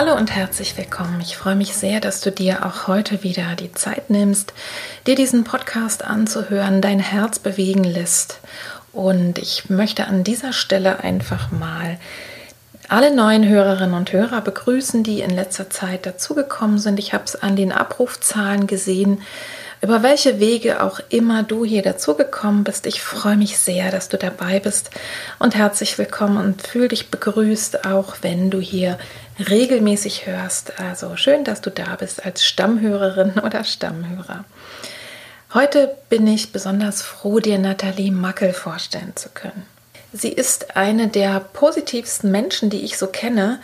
Hallo und herzlich willkommen. Ich freue mich sehr, dass du dir auch heute wieder die Zeit nimmst, dir diesen Podcast anzuhören, dein Herz bewegen lässt. Und ich möchte an dieser Stelle einfach mal alle neuen Hörerinnen und Hörer begrüßen, die in letzter Zeit dazugekommen sind. Ich habe es an den Abrufzahlen gesehen, über welche Wege auch immer du hier dazugekommen bist. Ich freue mich sehr, dass du dabei bist und herzlich willkommen und fühl dich begrüßt, auch wenn du hier regelmäßig hörst. Also schön, dass du da bist als Stammhörerin oder Stammhörer. Heute bin ich besonders froh, dir Nathalie Mackel vorstellen zu können. Sie ist eine der positivsten Menschen, die ich so kenne,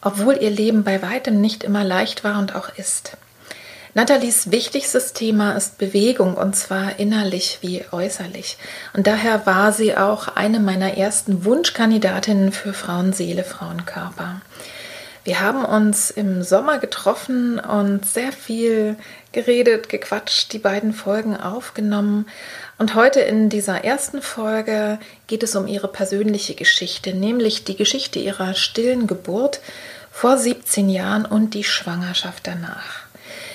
obwohl ihr Leben bei weitem nicht immer leicht war und auch ist. Nathalies wichtigstes Thema ist Bewegung und zwar innerlich wie äußerlich. Und daher war sie auch eine meiner ersten Wunschkandidatinnen für Frauenseele, Frauenkörper. Wir haben uns im Sommer getroffen und sehr viel geredet, gequatscht, die beiden Folgen aufgenommen. Und heute in dieser ersten Folge geht es um ihre persönliche Geschichte, nämlich die Geschichte ihrer stillen Geburt vor 17 Jahren und die Schwangerschaft danach.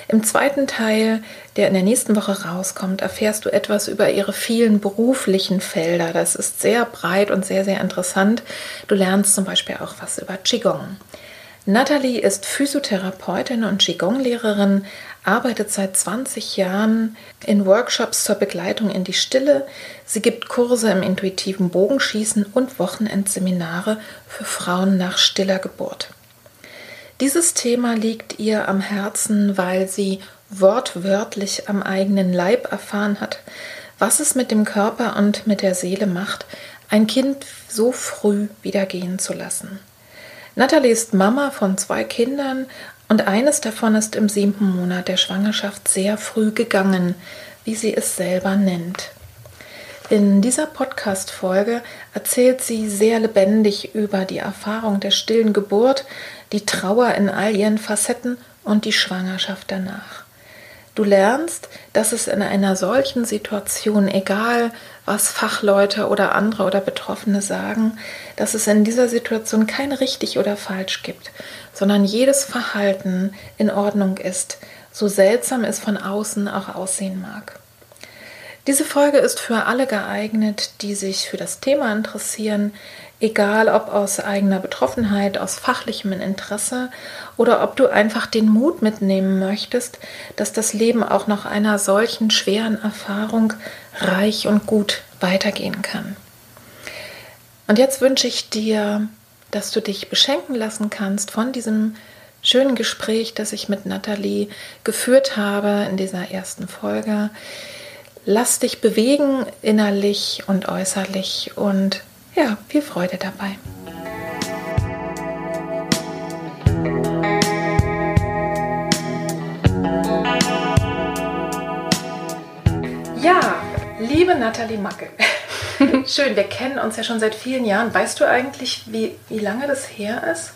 Im zweiten Teil, der in der nächsten Woche rauskommt, erfährst du etwas über ihre vielen beruflichen Felder. Das ist sehr breit und sehr, sehr interessant. Du lernst zum Beispiel auch was über Qigong. Natalie ist Physiotherapeutin und Qigong-Lehrerin, arbeitet seit 20 Jahren in Workshops zur Begleitung in die Stille. Sie gibt Kurse im intuitiven Bogenschießen und Wochenendseminare für Frauen nach stiller Geburt. Dieses Thema liegt ihr am Herzen, weil sie wortwörtlich am eigenen Leib erfahren hat, was es mit dem Körper und mit der Seele macht, ein Kind so früh wieder gehen zu lassen. Natalie ist Mama von zwei Kindern und eines davon ist im siebten Monat der Schwangerschaft sehr früh gegangen, wie sie es selber nennt. In dieser Podcast-Folge erzählt sie sehr lebendig über die Erfahrung der stillen Geburt, die Trauer in all ihren Facetten und die Schwangerschaft danach. Du lernst, dass es in einer solchen Situation, egal was Fachleute oder andere oder Betroffene sagen, dass es in dieser Situation kein richtig oder falsch gibt, sondern jedes Verhalten in Ordnung ist, so seltsam es von außen auch aussehen mag. Diese Folge ist für alle geeignet, die sich für das Thema interessieren, egal ob aus eigener Betroffenheit, aus fachlichem Interesse oder ob du einfach den Mut mitnehmen möchtest, dass das Leben auch nach einer solchen schweren Erfahrung reich und gut weitergehen kann. Und jetzt wünsche ich dir, dass du dich beschenken lassen kannst von diesem schönen Gespräch, das ich mit Nathalie geführt habe in dieser ersten Folge. Lass dich bewegen innerlich und äußerlich und ja, viel Freude dabei. Ja, liebe Nathalie Macke. Schön, wir kennen uns ja schon seit vielen Jahren. Weißt du eigentlich, wie, wie lange das her ist?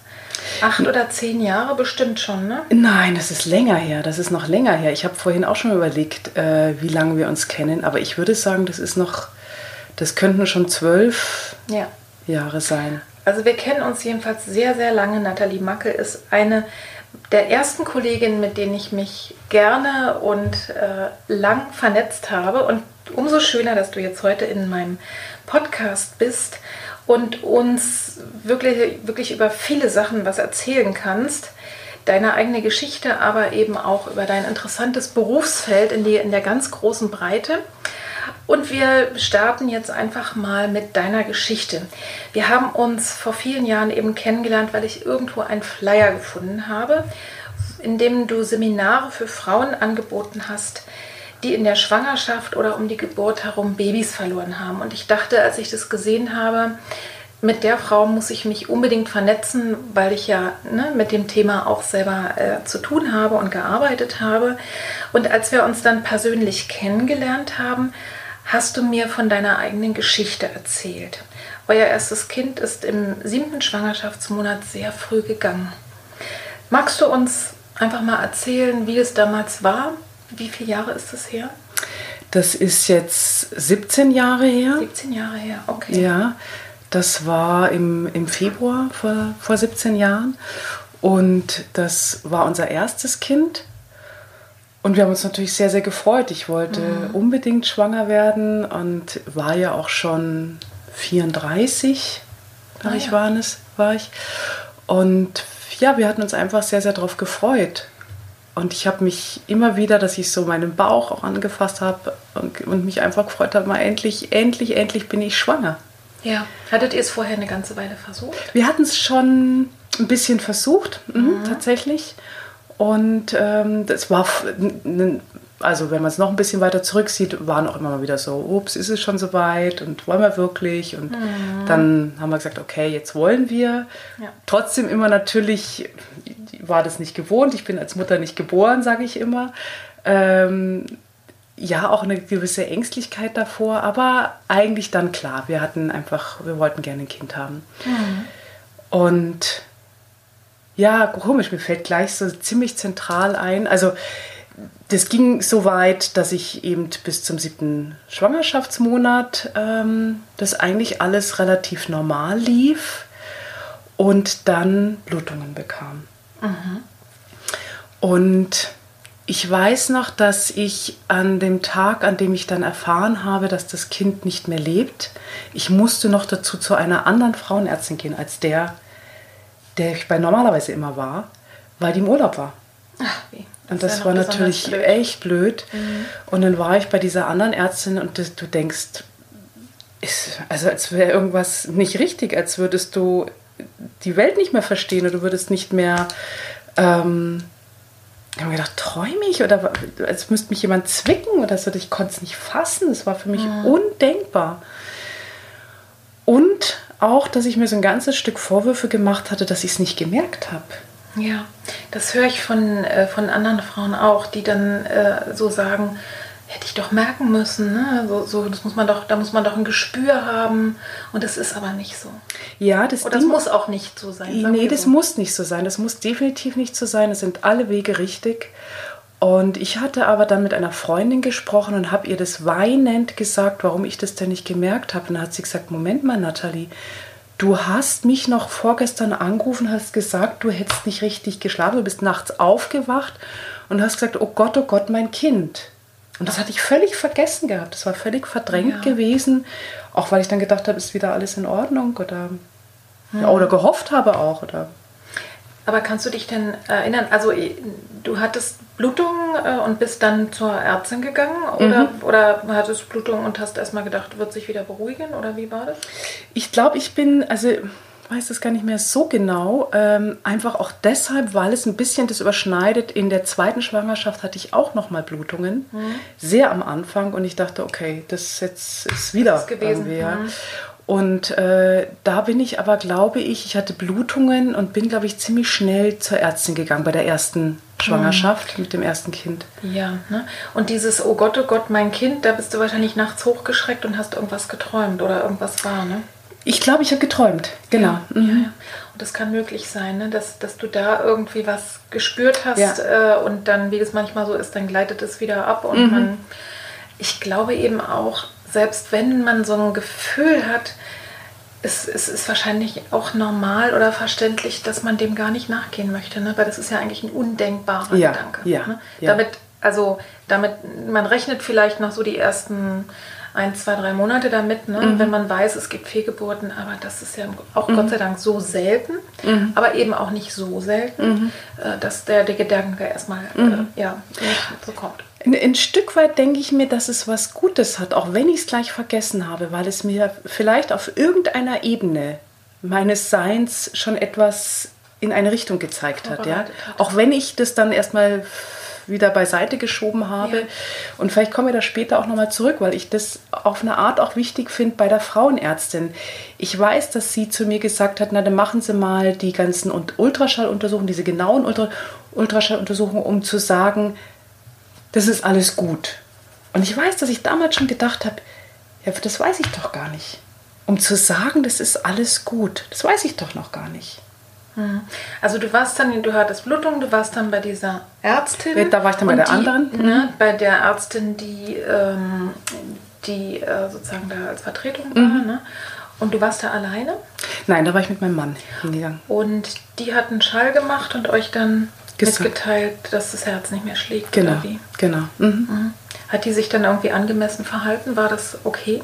Acht oder zehn Jahre bestimmt schon, ne? Nein, das ist länger her. Das ist noch länger her. Ich habe vorhin auch schon überlegt, äh, wie lange wir uns kennen. Aber ich würde sagen, das ist noch, das könnten schon zwölf ja. Jahre sein. Also wir kennen uns jedenfalls sehr, sehr lange. Nathalie Macke ist eine der ersten Kolleginnen, mit denen ich mich gerne und äh, lang vernetzt habe. Und umso schöner, dass du jetzt heute in meinem Podcast bist und uns wirklich, wirklich über viele Sachen was erzählen kannst. Deine eigene Geschichte, aber eben auch über dein interessantes Berufsfeld in, die, in der ganz großen Breite. Und wir starten jetzt einfach mal mit deiner Geschichte. Wir haben uns vor vielen Jahren eben kennengelernt, weil ich irgendwo einen Flyer gefunden habe, in dem du Seminare für Frauen angeboten hast, die in der Schwangerschaft oder um die Geburt herum Babys verloren haben. Und ich dachte, als ich das gesehen habe, mit der Frau muss ich mich unbedingt vernetzen, weil ich ja ne, mit dem Thema auch selber äh, zu tun habe und gearbeitet habe. Und als wir uns dann persönlich kennengelernt haben, hast du mir von deiner eigenen Geschichte erzählt. Euer erstes Kind ist im siebten Schwangerschaftsmonat sehr früh gegangen. Magst du uns einfach mal erzählen, wie es damals war? Wie viele Jahre ist das her? Das ist jetzt 17 Jahre her. 17 Jahre her, okay. Ja, das war im, im Februar vor, vor 17 Jahren. Und das war unser erstes Kind. Und wir haben uns natürlich sehr, sehr gefreut. Ich wollte mhm. unbedingt schwanger werden und war ja auch schon 34, ah, ich ja. war, es, war ich. Und ja, wir hatten uns einfach sehr, sehr darauf gefreut. Und ich habe mich immer wieder, dass ich so meinen Bauch auch angefasst habe und, und mich einfach gefreut habe, mal endlich, endlich, endlich bin ich schwanger. Ja. Hattet ihr es vorher eine ganze Weile versucht? Wir hatten es schon ein bisschen versucht, mhm. Mhm, tatsächlich. Und ähm, das war, also wenn man es noch ein bisschen weiter zurücksieht, waren auch immer mal wieder so, ups, ist es schon soweit und wollen wir wirklich? Und mhm. dann haben wir gesagt, okay, jetzt wollen wir. Ja. Trotzdem immer natürlich, war das nicht gewohnt, ich bin als Mutter nicht geboren, sage ich immer. Ähm, ja auch eine gewisse Ängstlichkeit davor, aber eigentlich dann klar, wir hatten einfach, wir wollten gerne ein Kind haben. Mhm. Und ja, komisch, mir fällt gleich so ziemlich zentral ein. Also das ging so weit, dass ich eben bis zum siebten Schwangerschaftsmonat ähm, das eigentlich alles relativ normal lief und dann Blutungen bekam. Mhm. Und ich weiß noch, dass ich an dem Tag, an dem ich dann erfahren habe, dass das Kind nicht mehr lebt, ich musste noch dazu zu einer anderen Frauenärztin gehen, als der, der ich bei normalerweise immer war, weil die im Urlaub war. Ach, wie. Und das, das war natürlich blöd. echt blöd. Mhm. Und dann war ich bei dieser anderen Ärztin und das, du denkst, ist, also als wäre irgendwas nicht richtig, als würdest du die Welt nicht mehr verstehen oder du würdest nicht mehr ähm, ich habe mir gedacht, träume ich oder als müsste mich jemand zwicken oder so. Ich konnte es nicht fassen. Das war für mich mhm. undenkbar. Und auch, dass ich mir so ein ganzes Stück Vorwürfe gemacht hatte, dass ich es nicht gemerkt habe. Ja, das höre ich von, äh, von anderen Frauen auch, die dann äh, so sagen, hätte ich doch merken müssen. Ne? So, so, das muss man doch, da muss man doch ein Gespür haben. Und das ist aber nicht so. Ja, das, Oder das muss auch nicht so sein. Nee, das so. muss nicht so sein. Das muss definitiv nicht so sein. Es sind alle Wege richtig. Und ich hatte aber dann mit einer Freundin gesprochen und habe ihr das weinend gesagt, warum ich das denn nicht gemerkt habe. Und dann hat sie gesagt, Moment mal, Nathalie, du hast mich noch vorgestern angerufen, hast gesagt, du hättest nicht richtig geschlafen, du bist nachts aufgewacht und hast gesagt, oh Gott, oh Gott, mein Kind. Und das hatte ich völlig vergessen gehabt. Das war völlig verdrängt ja. gewesen. Auch weil ich dann gedacht habe, ist wieder alles in Ordnung oder, hm. ja, oder gehofft habe auch. Oder. Aber kannst du dich denn erinnern, also du hattest Blutungen äh, und bist dann zur Ärztin gegangen oder, mhm. oder hattest Blutungen und hast erstmal gedacht, wird sich wieder beruhigen oder wie war das? Ich glaube, ich bin, also weiß das gar nicht mehr so genau. Ähm, einfach auch deshalb, weil es ein bisschen das überschneidet. In der zweiten Schwangerschaft hatte ich auch noch mal Blutungen, mhm. sehr am Anfang. Und ich dachte, okay, das jetzt ist wieder das gewesen. Mhm. Und äh, da bin ich aber, glaube ich, ich hatte Blutungen und bin, glaube ich, ziemlich schnell zur Ärztin gegangen bei der ersten Schwangerschaft mhm. mit dem ersten Kind. Ja, ne? und dieses, oh Gott, oh Gott, mein Kind, da bist du wahrscheinlich nachts hochgeschreckt und hast irgendwas geträumt oder irgendwas war, ne? Ich glaube, ich habe geträumt, genau. Ja, mhm. ja, ja. Und das kann möglich sein, ne? dass, dass du da irgendwie was gespürt hast äh, und dann, wie das manchmal so ist, dann gleitet es wieder ab und mhm. man, ich glaube eben auch, selbst wenn man so ein Gefühl hat, es, es ist wahrscheinlich auch normal oder verständlich, dass man dem gar nicht nachgehen möchte, ne? weil das ist ja eigentlich ein undenkbarer Gedanke. Ja, ne? Damit, also damit, man rechnet vielleicht noch so die ersten ein, zwei, drei Monate damit, ne? Mhm. wenn man weiß, es gibt Fehlgeburten, aber das ist ja auch mhm. Gott sei Dank so selten, mhm. aber eben auch nicht so selten, mhm. äh, dass der, der Gedanke erstmal äh, mhm. ja, so kommt. Ein, ein, Stück weit denke ich mir, dass es was Gutes hat, auch wenn ich es gleich vergessen habe, weil es mir vielleicht auf irgendeiner Ebene meines Seins schon etwas in eine Richtung gezeigt hat. Ja? Auch wenn ich das dann erstmal wieder beiseite geschoben habe. Ja. Und vielleicht kommen wir da später auch nochmal zurück, weil ich das auf eine Art auch wichtig finde bei der Frauenärztin. Ich weiß, dass sie zu mir gesagt hat, na dann machen Sie mal die ganzen Ultraschalluntersuchungen, diese genauen Ultra Ultraschalluntersuchungen, um zu sagen, das ist alles gut. Und ich weiß, dass ich damals schon gedacht habe, ja, das weiß ich doch gar nicht. Um zu sagen, das ist alles gut, das weiß ich doch noch gar nicht. Mhm. Also du warst dann, du hattest Blutung, du warst dann bei dieser Ärztin. Da war ich dann bei der die, anderen. Ne, bei der Ärztin, die, ähm, die äh, sozusagen da als Vertretung war. Mhm. Ne? Und du warst da alleine? Nein, da war ich mit meinem Mann hingegangen. Und die hat einen Schall gemacht und euch dann Gesagt. mitgeteilt, dass das Herz nicht mehr schlägt. Genau. Genau. Mhm. Mhm. Hat die sich dann irgendwie angemessen verhalten? War das okay?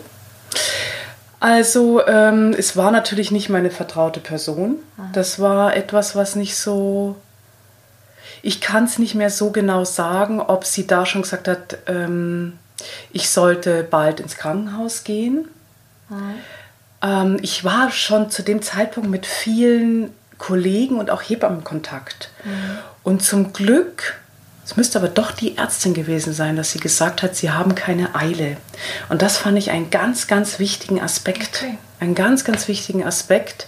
Also ähm, es war natürlich nicht meine vertraute Person. Mhm. Das war etwas, was nicht so... Ich kann es nicht mehr so genau sagen, ob sie da schon gesagt hat, ähm, ich sollte bald ins Krankenhaus gehen. Mhm. Ähm, ich war schon zu dem Zeitpunkt mit vielen Kollegen und auch Hebammen Kontakt. Mhm. Und zum Glück es müsste aber doch die Ärztin gewesen sein, dass sie gesagt hat, sie haben keine Eile. Und das fand ich einen ganz, ganz wichtigen Aspekt. Okay. Einen ganz, ganz wichtigen Aspekt.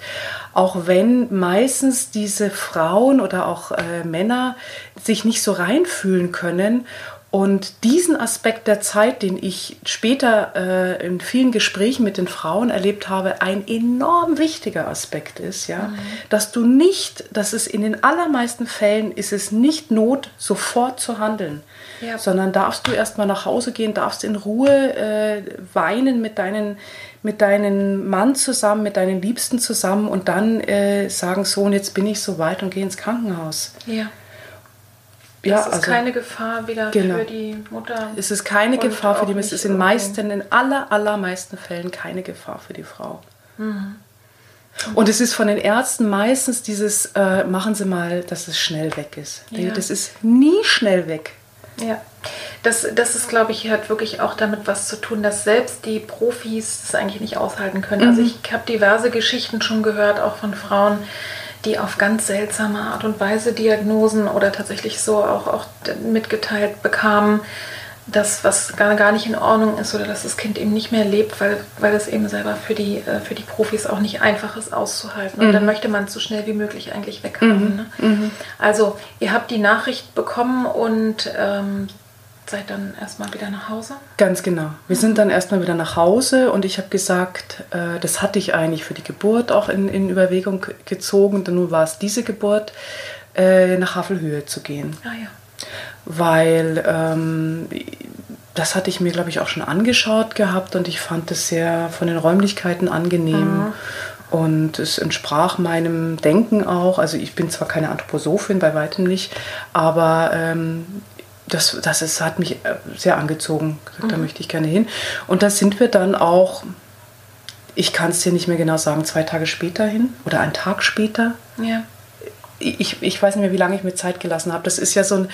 Auch wenn meistens diese Frauen oder auch äh, Männer sich nicht so reinfühlen können und diesen Aspekt der Zeit, den ich später äh, in vielen Gesprächen mit den Frauen erlebt habe, ein enorm wichtiger Aspekt ist, ja, mhm. dass du nicht, dass es in den allermeisten Fällen ist es nicht Not, sofort zu handeln, ja. sondern darfst du erstmal nach Hause gehen, darfst in Ruhe äh, weinen mit deinen mit deinem Mann zusammen, mit deinen Liebsten zusammen und dann äh, sagen, Sohn, jetzt bin ich so weit und gehe ins Krankenhaus. Ja. Ja, das ist also, keine Gefahr wieder genau. für die Mutter. Es ist keine Gefahr für die Mutter. Es ist in meisten, in aller, allermeisten Fällen keine Gefahr für die Frau. Mhm. Und es ist von den Ärzten meistens dieses, äh, machen Sie mal, dass es schnell weg ist. Ja. Das ist nie schnell weg. Ja, das, das ist, glaube ich, hat wirklich auch damit was zu tun, dass selbst die Profis das eigentlich nicht aushalten können. Also mhm. Also ich habe diverse Geschichten schon gehört, auch von Frauen, die auf ganz seltsame Art und Weise Diagnosen oder tatsächlich so auch, auch mitgeteilt bekamen, dass was gar, gar nicht in Ordnung ist oder dass das Kind eben nicht mehr lebt, weil, weil es eben selber für die, äh, für die Profis auch nicht einfach ist auszuhalten. Und mhm. dann möchte man es so schnell wie möglich eigentlich weghaben. Mhm. Ne? Mhm. Also ihr habt die Nachricht bekommen und ähm, seid dann erstmal wieder nach Hause? Ganz genau. Wir sind dann erstmal wieder nach Hause und ich habe gesagt, äh, das hatte ich eigentlich für die Geburt auch in, in Überlegung gezogen. Denn nun war es diese Geburt, äh, nach Havelhöhe zu gehen. Ah ja. Weil ähm, das hatte ich mir, glaube ich, auch schon angeschaut gehabt und ich fand es sehr von den Räumlichkeiten angenehm. Mhm. Und es entsprach meinem Denken auch. Also ich bin zwar keine Anthroposophin, bei weitem nicht, aber ähm, das, das ist, hat mich äh, sehr angezogen. Gesagt, mhm. Da möchte ich gerne hin. Und da sind wir dann auch, ich kann es dir nicht mehr genau sagen, zwei Tage später hin oder einen Tag später. Ja. Ich, ich weiß nicht mehr, wie lange ich mir Zeit gelassen habe. Das ist ja so ein,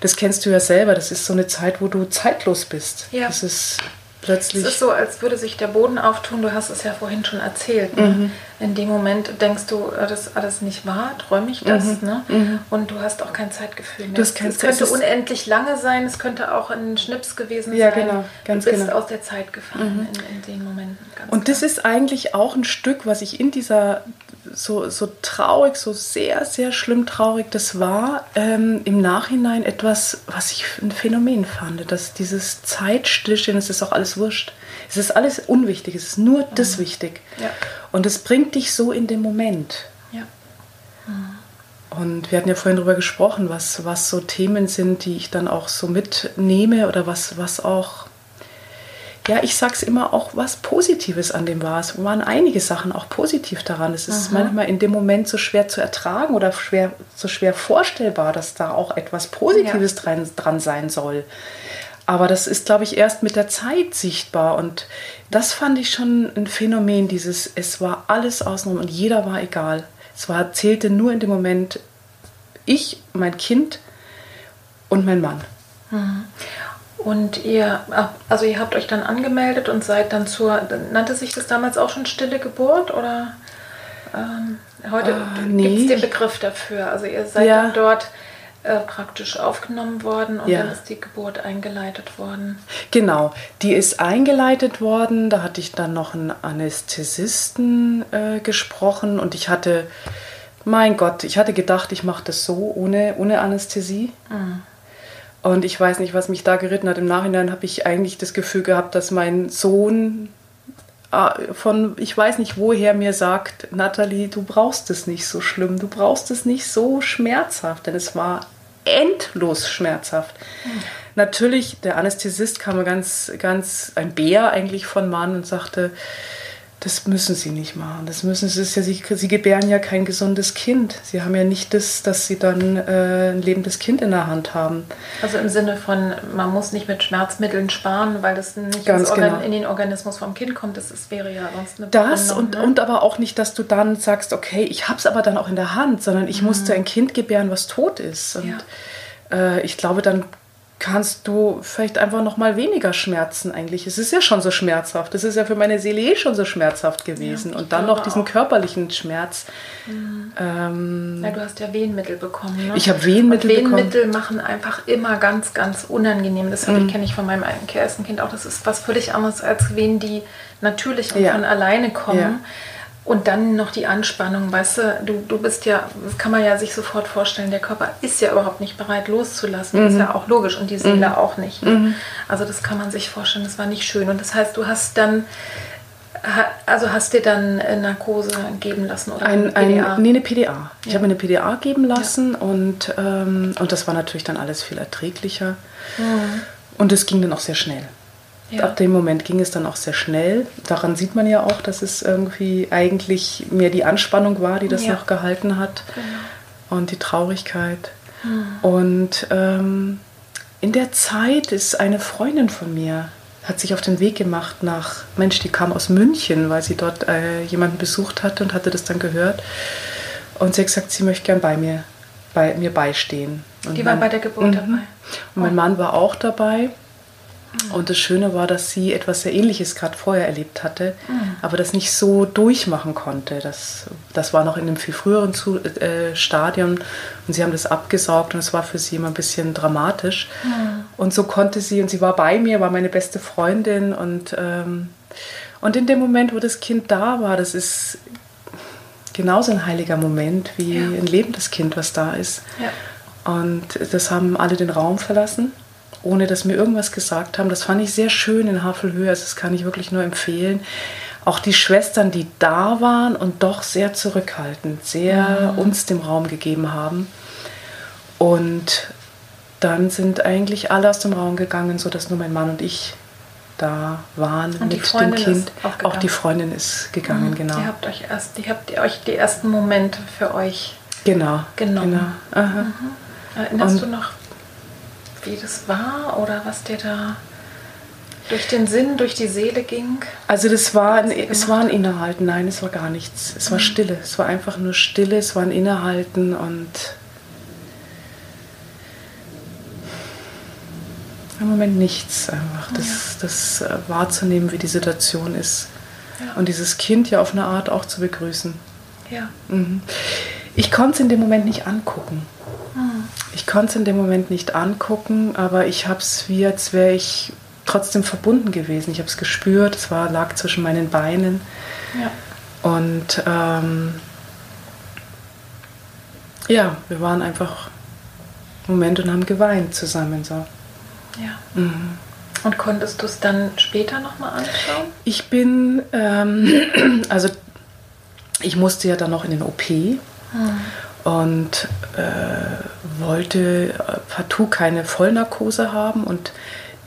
das kennst du ja selber, das ist so eine Zeit, wo du zeitlos bist. Ja. Das ist plötzlich. Es ist so, als würde sich der Boden auftun. Du hast es ja vorhin schon erzählt. Ne? Mhm. In dem Moment denkst du, äh, das ist alles nicht wahr, träume ich das. Mhm. Ne? Mhm. Und du hast auch kein Zeitgefühl mehr. es könnte unendlich lange sein, es könnte auch ein Schnips gewesen ja, sein. Ja, genau. Ganz du bist genau. aus der Zeit gefallen mhm. in, in, den Momenten. Und das ist eigentlich auch ein Stück, was ich in dieser so, so traurig, so sehr, sehr schlimm traurig das war, ähm, im Nachhinein etwas, was ich ein Phänomen fand, dass dieses Zeitstillstehen, es ist auch alles wurscht. Es ist alles unwichtig, es ist nur mhm. das wichtig. Ja. Und es bringt dich so in den Moment. Ja. Mhm. Und wir hatten ja vorhin darüber gesprochen, was, was so Themen sind, die ich dann auch so mitnehme oder was, was auch ja, ich sag's immer auch was Positives an dem war. Es waren einige Sachen auch positiv daran. Es ist Aha. manchmal in dem Moment so schwer zu ertragen oder schwer, so schwer vorstellbar, dass da auch etwas Positives ja. dran, dran sein soll. Aber das ist, glaube ich, erst mit der Zeit sichtbar. Und das fand ich schon ein Phänomen, dieses, es war alles außenrum und jeder war egal. Es war, zählte nur in dem Moment ich, mein Kind und mein Mann. Mhm. Und ihr, also ihr habt euch dann angemeldet und seid dann zur, nannte sich das damals auch schon stille Geburt oder ähm, heute uh, nee. gibt es den Begriff dafür. Also ihr seid ja. dann dort äh, praktisch aufgenommen worden und ja. dann ist die Geburt eingeleitet worden. Genau, die ist eingeleitet worden. Da hatte ich dann noch einen Anästhesisten äh, gesprochen und ich hatte, mein Gott, ich hatte gedacht, ich mache das so ohne, ohne Anästhesie. Mhm. Und ich weiß nicht, was mich da geritten hat. Im Nachhinein habe ich eigentlich das Gefühl gehabt, dass mein Sohn äh, von, ich weiß nicht woher, mir sagt, Nathalie, du brauchst es nicht so schlimm, du brauchst es nicht so schmerzhaft, denn es war endlos schmerzhaft. Mhm. Natürlich, der Anästhesist kam ganz, ganz, ein Bär eigentlich von Mann und sagte, das müssen sie nicht machen. Das müssen sie, ja, sie, sie gebären ja kein gesundes Kind. Sie haben ja nicht das, dass sie dann äh, ein lebendes Kind in der Hand haben. Also im Sinne von, man muss nicht mit Schmerzmitteln sparen, weil das nicht genau. in den Organismus vom Kind kommt. Das ist, wäre ja sonst eine Das und, ne? und aber auch nicht, dass du dann sagst, okay, ich habe es aber dann auch in der Hand, sondern ich mhm. musste ein Kind gebären, was tot ist. Und ja. äh, ich glaube, dann kannst du vielleicht einfach noch mal weniger schmerzen eigentlich. Es ist ja schon so schmerzhaft. Es ist ja für meine Seele eh schon so schmerzhaft gewesen. Ja, und dann noch diesen auch. körperlichen Schmerz. Mhm. Ähm, ja, du hast ja Wehenmittel bekommen. Ne? Ich habe Wehenmittel und Wehenmittel bekommen. machen einfach immer ganz, ganz unangenehm. Das mhm. kenne ich von meinem ersten Kind auch. Das ist was völlig anderes als Wehen, die natürlich und ja. von alleine kommen. Ja. Und dann noch die Anspannung, weißt du, du, du bist ja, das kann man ja sich sofort vorstellen, der Körper ist ja überhaupt nicht bereit loszulassen. Mhm. Das ist ja auch logisch und die Seele mhm. auch nicht. Ne? Mhm. Also das kann man sich vorstellen, das war nicht schön. Und das heißt, du hast dann, also hast dir dann Narkose geben lassen oder ein, ein PDA? Nee, eine PDA. Ich ja. habe mir eine PDA geben lassen ja. und, ähm, und das war natürlich dann alles viel erträglicher. Mhm. Und es ging dann auch sehr schnell. Ja. Ab dem Moment ging es dann auch sehr schnell. Daran sieht man ja auch, dass es irgendwie eigentlich mehr die Anspannung war, die das ja. noch gehalten hat genau. und die Traurigkeit. Mhm. Und ähm, in der Zeit ist eine Freundin von mir, hat sich auf den Weg gemacht nach, Mensch, die kam aus München, weil sie dort äh, jemanden besucht hatte und hatte das dann gehört. Und sie hat gesagt, sie möchte gern bei mir, bei mir beistehen. Und die war bei der Geburt mhm. dabei. Und mein oh. Mann war auch dabei. Und das Schöne war, dass sie etwas sehr Ähnliches gerade vorher erlebt hatte, mhm. aber das nicht so durchmachen konnte. Das, das war noch in einem viel früheren Zu äh, Stadium und sie haben das abgesaugt und es war für sie immer ein bisschen dramatisch. Mhm. Und so konnte sie, und sie war bei mir, war meine beste Freundin und, ähm, und in dem Moment, wo das Kind da war, das ist genauso ein heiliger Moment wie ja. ein lebendes Kind, was da ist. Ja. Und das haben alle den Raum verlassen ohne dass mir irgendwas gesagt haben. Das fand ich sehr schön in Havelhöhe, also das kann ich wirklich nur empfehlen. Auch die Schwestern, die da waren und doch sehr zurückhaltend, sehr mhm. uns dem Raum gegeben haben. Und dann sind eigentlich alle aus dem Raum gegangen, sodass nur mein Mann und ich da waren und mit dem Kind. Auch, auch, die Freundin ist gegangen, mhm. genau. Die habt euch erst, die habt euch die ersten Momente für euch genau, genommen. Genau. Mhm. Erinnerst und du noch, wie das war oder was dir da durch den Sinn, durch die Seele ging? Also das war ein, es war ein Innehalten, nein, es war gar nichts. Es war mhm. Stille, es war einfach nur Stille, es war ein Innehalten und im Moment nichts einfach. Das, das äh, wahrzunehmen, wie die Situation ist. Ja. Und dieses Kind ja auf eine Art auch zu begrüßen. Ja. Mhm. Ich konnte es in dem Moment nicht angucken. Ich konnte es in dem Moment nicht angucken, aber ich habe es wie, als wäre ich trotzdem verbunden gewesen. Ich habe es gespürt, es war, lag zwischen meinen Beinen. Ja. Und ähm, ja, wir waren einfach Moment und haben geweint zusammen. So. Ja. Mhm. Und konntest du es dann später nochmal anschauen? Ich bin, ähm, also ich musste ja dann noch in den OP. Mhm und äh, wollte partout keine Vollnarkose haben und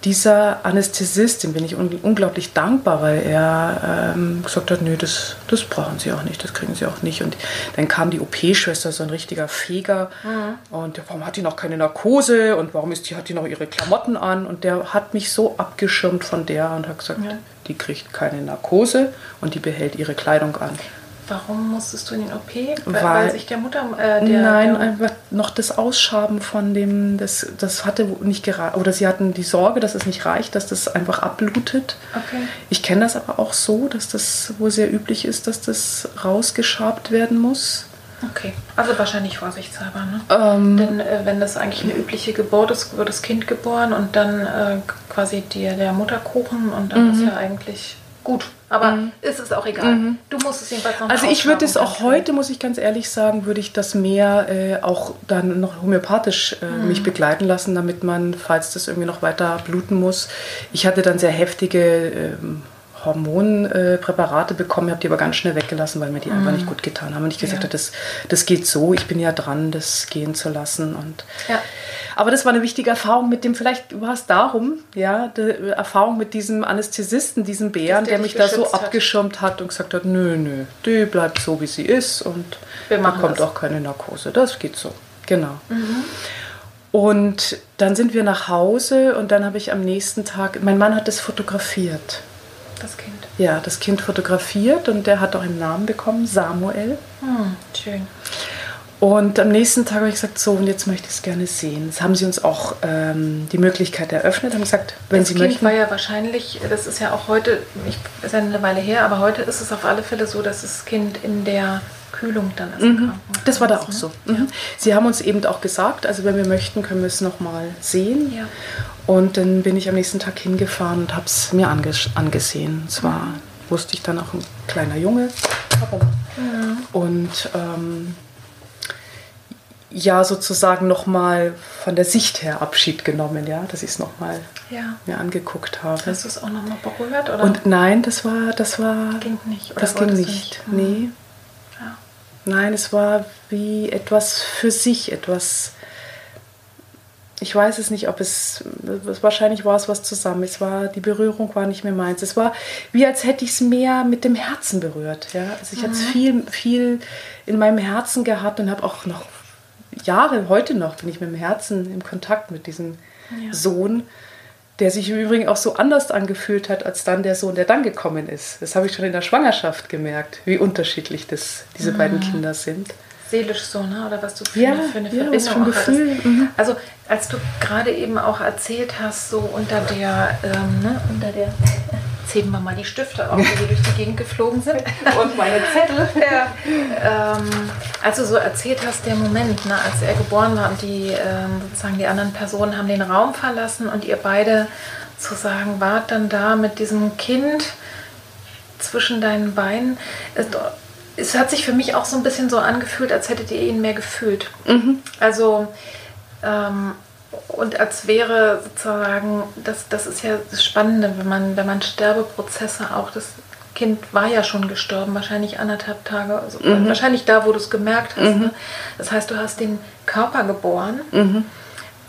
dieser Anästhesist, dem bin ich un unglaublich dankbar, weil er ähm, gesagt hat, nö, das, das brauchen Sie auch nicht, das kriegen Sie auch nicht. Und dann kam die OP-Schwester, so ein richtiger Feger. Mhm. Und warum hat die noch keine Narkose und warum ist die, hat die noch ihre Klamotten an? Und der hat mich so abgeschirmt von der und hat gesagt, ja. die kriegt keine Narkose und die behält ihre Kleidung an. Warum musstest du in den OP? Weil, weil sich der Mutter. Äh, der, nein, der einfach noch das Ausschaben von dem, das, das hatte nicht gereicht. Oder sie hatten die Sorge, dass es nicht reicht, dass das einfach abblutet. Okay. Ich kenne das aber auch so, dass das wohl sehr üblich ist, dass das rausgeschabt werden muss. Okay, also wahrscheinlich vorsichtshalber, ne? Ähm, Denn äh, wenn das eigentlich eine übliche Geburt ist, wird das Kind geboren und dann äh, quasi die, der Mutterkuchen und dann ist mhm. ja eigentlich gut. Aber mhm. ist es auch egal. Mhm. Du musst es jedenfalls noch Also ich würde es auch heute, muss ich ganz ehrlich sagen, würde ich das mehr äh, auch dann noch homöopathisch äh, mhm. mich begleiten lassen, damit man, falls das irgendwie noch weiter bluten muss. Ich hatte dann sehr heftige ähm, Hormonpräparate bekommen, habe die aber ganz schnell weggelassen, weil mir die einfach nicht mhm. gut getan haben. Und ich gesagt ja. habe, das, das geht so, ich bin ja dran, das gehen zu lassen. Und ja. Aber das war eine wichtige Erfahrung mit dem, vielleicht war es darum, ja, die Erfahrung mit diesem Anästhesisten, diesem Bären, der, der mich da so hat. abgeschirmt hat und gesagt hat, nö, nö, die bleibt so, wie sie ist und da kommt das. auch keine Narkose. Das geht so, genau. Mhm. Und dann sind wir nach Hause und dann habe ich am nächsten Tag, mein Mann hat das fotografiert. Das Kind? Ja, das Kind fotografiert und der hat auch einen Namen bekommen, Samuel. Hm, schön. Und am nächsten Tag habe ich gesagt, so, und jetzt möchte ich es gerne sehen. Jetzt haben sie uns auch ähm, die Möglichkeit eröffnet, haben gesagt, wenn das sie kind möchten. war ja wahrscheinlich, das ist ja auch heute, ich, ist ja eine Weile her, aber heute ist es auf alle Fälle so, dass das Kind in der Kühlung dann ist. Mhm. Das war da auch so. Mhm. Ja. Sie haben uns eben auch gesagt, also wenn wir möchten, können wir es nochmal sehen. Ja. Und dann bin ich am nächsten Tag hingefahren und habe es mir anges angesehen. Zwar mhm. wusste ich dann auch ein kleiner Junge. Mhm. Und ähm, ja sozusagen nochmal von der Sicht her Abschied genommen, ja, dass ich es nochmal ja. mir angeguckt habe. Hast du es auch nochmal berührt? Oder? Und nein, das war, das war. Ging nicht. Oder das ging nicht. nicht. Hm. Nee. Nein, es war wie etwas für sich, etwas. Ich weiß es nicht, ob es, wahrscheinlich war es was zusammen. Es war, die Berührung war nicht mehr meins. Es war wie, als hätte ich es mehr mit dem Herzen berührt. Ja? Also ich mhm. hatte es viel, viel in meinem Herzen gehabt und habe auch noch Jahre, heute noch, bin ich mit dem Herzen im Kontakt mit diesem ja. Sohn, der sich im Übrigen auch so anders angefühlt hat, als dann der Sohn, der dann gekommen ist. Das habe ich schon in der Schwangerschaft gemerkt, wie unterschiedlich das, diese mhm. beiden Kinder sind. Seelisch so, ne? oder was du für, ja, eine, für eine ja, Verbindung auch Gefühl. Mhm. Also als du gerade eben auch erzählt hast, so unter der, ähm, ne, unter der Jetzt heben wir mal die Stifte auf, die durch die Gegend geflogen sind. Und meine Zettel. Ja. Ähm, als du so erzählt hast, der Moment, ne, als er geboren war und die, ähm, sozusagen die anderen Personen haben den Raum verlassen und ihr beide sozusagen wart dann da mit diesem Kind zwischen deinen Beinen. Es, es hat sich für mich auch so ein bisschen so angefühlt, als hättet ihr ihn mehr gefühlt. Mhm. Also ähm, und als wäre sozusagen, das, das ist ja das Spannende, wenn man, wenn man Sterbeprozesse auch, das Kind war ja schon gestorben, wahrscheinlich anderthalb Tage, also mhm. wahrscheinlich da, wo du es gemerkt hast. Mhm. Ne? Das heißt, du hast den Körper geboren, mhm.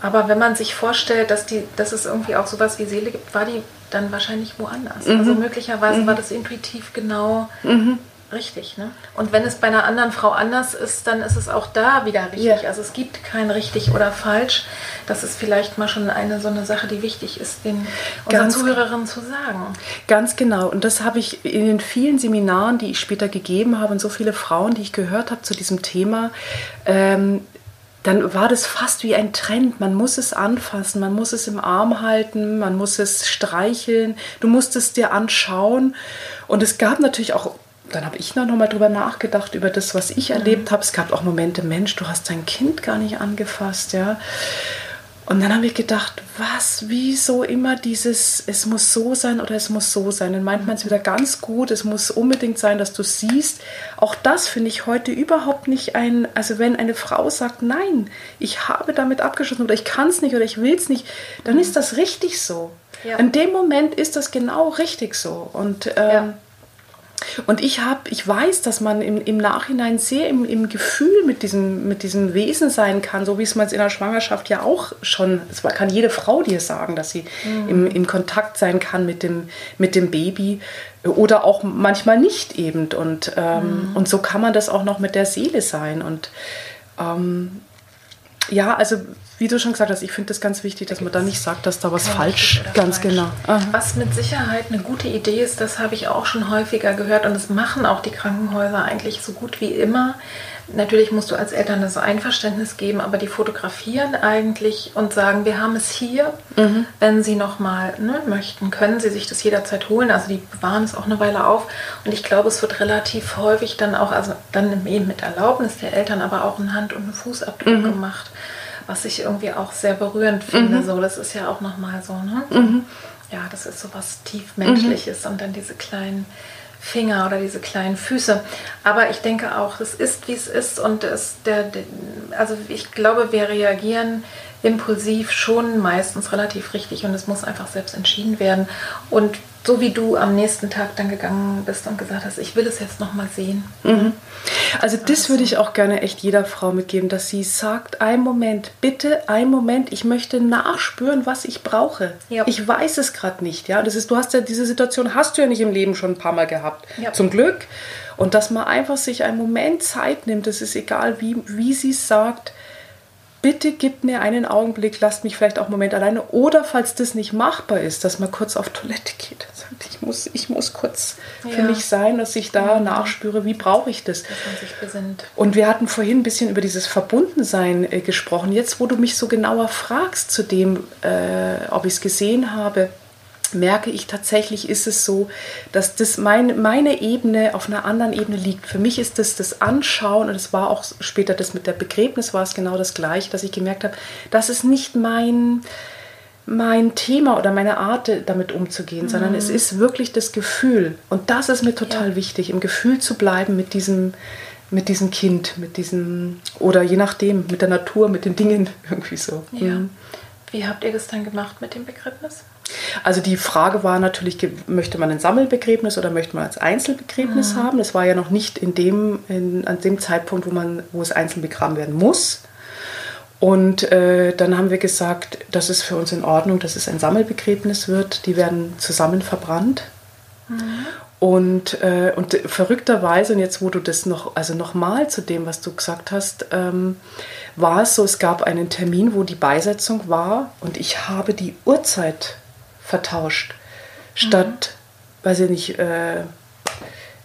aber wenn man sich vorstellt, dass, die, dass es irgendwie auch sowas wie Seele gibt, war die dann wahrscheinlich woanders. Mhm. Also möglicherweise mhm. war das intuitiv genau mhm. Richtig, ne? Und wenn es bei einer anderen Frau anders ist, dann ist es auch da wieder richtig. Ja. Also es gibt kein richtig oder falsch. Das ist vielleicht mal schon eine so eine Sache, die wichtig ist, den unseren Ganz Zuhörerinnen zu sagen. Ganz genau. Und das habe ich in den vielen Seminaren, die ich später gegeben habe, und so viele Frauen, die ich gehört habe zu diesem Thema, ähm, dann war das fast wie ein Trend. Man muss es anfassen, man muss es im Arm halten, man muss es streicheln, du musst es dir anschauen. Und es gab natürlich auch dann habe ich noch mal drüber nachgedacht, über das, was ich mhm. erlebt habe. Es gab auch Momente, Mensch, du hast dein Kind gar nicht angefasst, ja. Und dann habe ich gedacht, was, wieso immer dieses, es muss so sein oder es muss so sein. Dann meint man es wieder ganz gut, es muss unbedingt sein, dass du siehst. Auch das finde ich heute überhaupt nicht ein, also wenn eine Frau sagt, nein, ich habe damit abgeschlossen oder ich kann es nicht oder ich will es nicht, dann mhm. ist das richtig so. Ja. In dem Moment ist das genau richtig so. Und ähm, ja Und ich habe, ich weiß, dass man im, im Nachhinein sehr im, im Gefühl mit diesem, mit diesem Wesen sein kann, so wie es man in der Schwangerschaft ja auch schon, es kann jede Frau dir sagen, dass sie mhm. im, im Kontakt sein kann mit dem, mit dem Baby oder auch manchmal nicht eben. Und, ähm, mhm. und so kann man das auch noch mit der Seele sein. Und ähm, ja, also wie du schon gesagt hast, ich finde das ganz wichtig, dass man da nicht sagt, dass da was ja, falsch, ganz falsch. genau. Aha. Was mit Sicherheit eine gute Idee ist, das habe ich auch schon häufiger gehört und das machen auch die Krankenhäuser eigentlich so gut wie immer. Natürlich musst du als Eltern das Einverständnis geben, aber die fotografieren eigentlich und sagen, wir haben es hier. Mhm. Wenn sie nochmal ne, möchten, können sie sich das jederzeit holen. Also die bewahren es auch eine Weile auf. Und ich glaube, es wird relativ häufig dann auch, also dann eben mit Erlaubnis der Eltern, aber auch ein Hand- und ein Fußabdruck mhm. gemacht was ich irgendwie auch sehr berührend finde. Mhm. So, das ist ja auch nochmal so, ne? Mhm. Ja, das ist so was tiefmenschliches mhm. und dann diese kleinen Finger oder diese kleinen Füße. Aber ich denke auch, es ist, wie es ist und es, der, der, also ich glaube, wir reagieren impulsiv schon meistens relativ richtig und es muss einfach selbst entschieden werden. Und so wie du am nächsten Tag dann gegangen bist und gesagt hast, ich will es jetzt nochmal sehen. Mhm. Also das würde ich auch gerne echt jeder Frau mitgeben, dass sie sagt, ein Moment, bitte ein Moment, ich möchte nachspüren, was ich brauche. Ja. Ich weiß es gerade nicht. Ja, das ist, du hast ja diese Situation hast du ja nicht im Leben schon ein paar Mal gehabt. Ja. Zum Glück. Und dass man einfach sich einen Moment Zeit nimmt, das ist egal, wie, wie sie es sagt, bitte gib mir einen Augenblick, lasst mich vielleicht auch einen Moment alleine. Oder falls das nicht machbar ist, dass man kurz auf Toilette geht. Sagt, ich muss, ich muss kurz ja. für mich sein, dass ich da mhm. nachspüre, wie brauche ich das. Und wir hatten vorhin ein bisschen über dieses Verbundensein äh, gesprochen. Jetzt, wo du mich so genauer fragst zu dem, äh, ob ich es gesehen habe, merke ich tatsächlich, ist es so, dass das mein, meine Ebene auf einer anderen Ebene liegt. Für mich ist das das Anschauen und es war auch später das mit der Begräbnis war es genau das gleiche, dass ich gemerkt habe, das ist nicht mein mein Thema oder meine Art, damit umzugehen, mhm. sondern es ist wirklich das Gefühl. Und das ist mir total ja. wichtig, im Gefühl zu bleiben mit diesem, mit diesem Kind, mit diesem, oder je nachdem, mit der Natur, mit den Dingen, irgendwie so. Ja. Mhm. Wie habt ihr das dann gemacht mit dem Begräbnis? Also die Frage war natürlich, möchte man ein Sammelbegräbnis oder möchte man als Einzelbegräbnis mhm. haben? Das war ja noch nicht in dem, in, an dem Zeitpunkt, wo, man, wo es einzeln begraben werden muss. Und äh, dann haben wir gesagt, das ist für uns in Ordnung, dass es ein Sammelbegräbnis wird. Die werden zusammen verbrannt. Mhm. Und, äh, und verrückterweise, und jetzt wo du das noch, also nochmal zu dem, was du gesagt hast, ähm, war es so, es gab einen Termin, wo die Beisetzung war und ich habe die Uhrzeit vertauscht. Statt, mhm. weiß ich nicht, äh,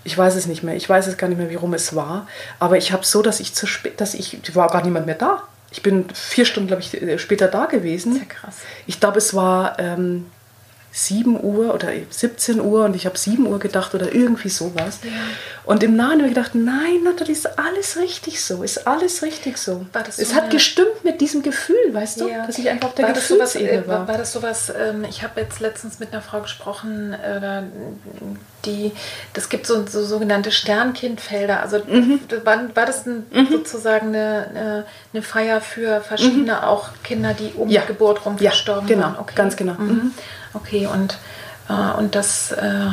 ich weiß es nicht mehr, ich weiß es gar nicht mehr, wie rum es war, aber ich habe so, dass ich zu spät, dass ich, war gar niemand mehr da. Ich bin vier Stunden, glaube ich, äh, später da gewesen. Sehr krass. Ich glaube, es war ähm, 7 Uhr oder 17 Uhr und ich habe 7 Uhr gedacht oder irgendwie sowas. Ja. Und im Nahen habe ich gedacht, nein, Nathalie, ist alles richtig so, ist alles richtig so. So es hat gestimmt mit diesem Gefühl, weißt du, ja. dass ich einfach auf der war Gefühlsebene sowas, war. War das sowas, ähm, ich habe jetzt letztens mit einer Frau gesprochen, äh, die, das gibt so, so sogenannte Sternkindfelder, also mhm. war, war das ein, mhm. sozusagen eine, eine, Feier für verschiedene mhm. auch Kinder, die um ja. die Geburt rum verstorben genau, waren? Okay. ganz genau. Mhm. Okay, und, äh, und das, äh,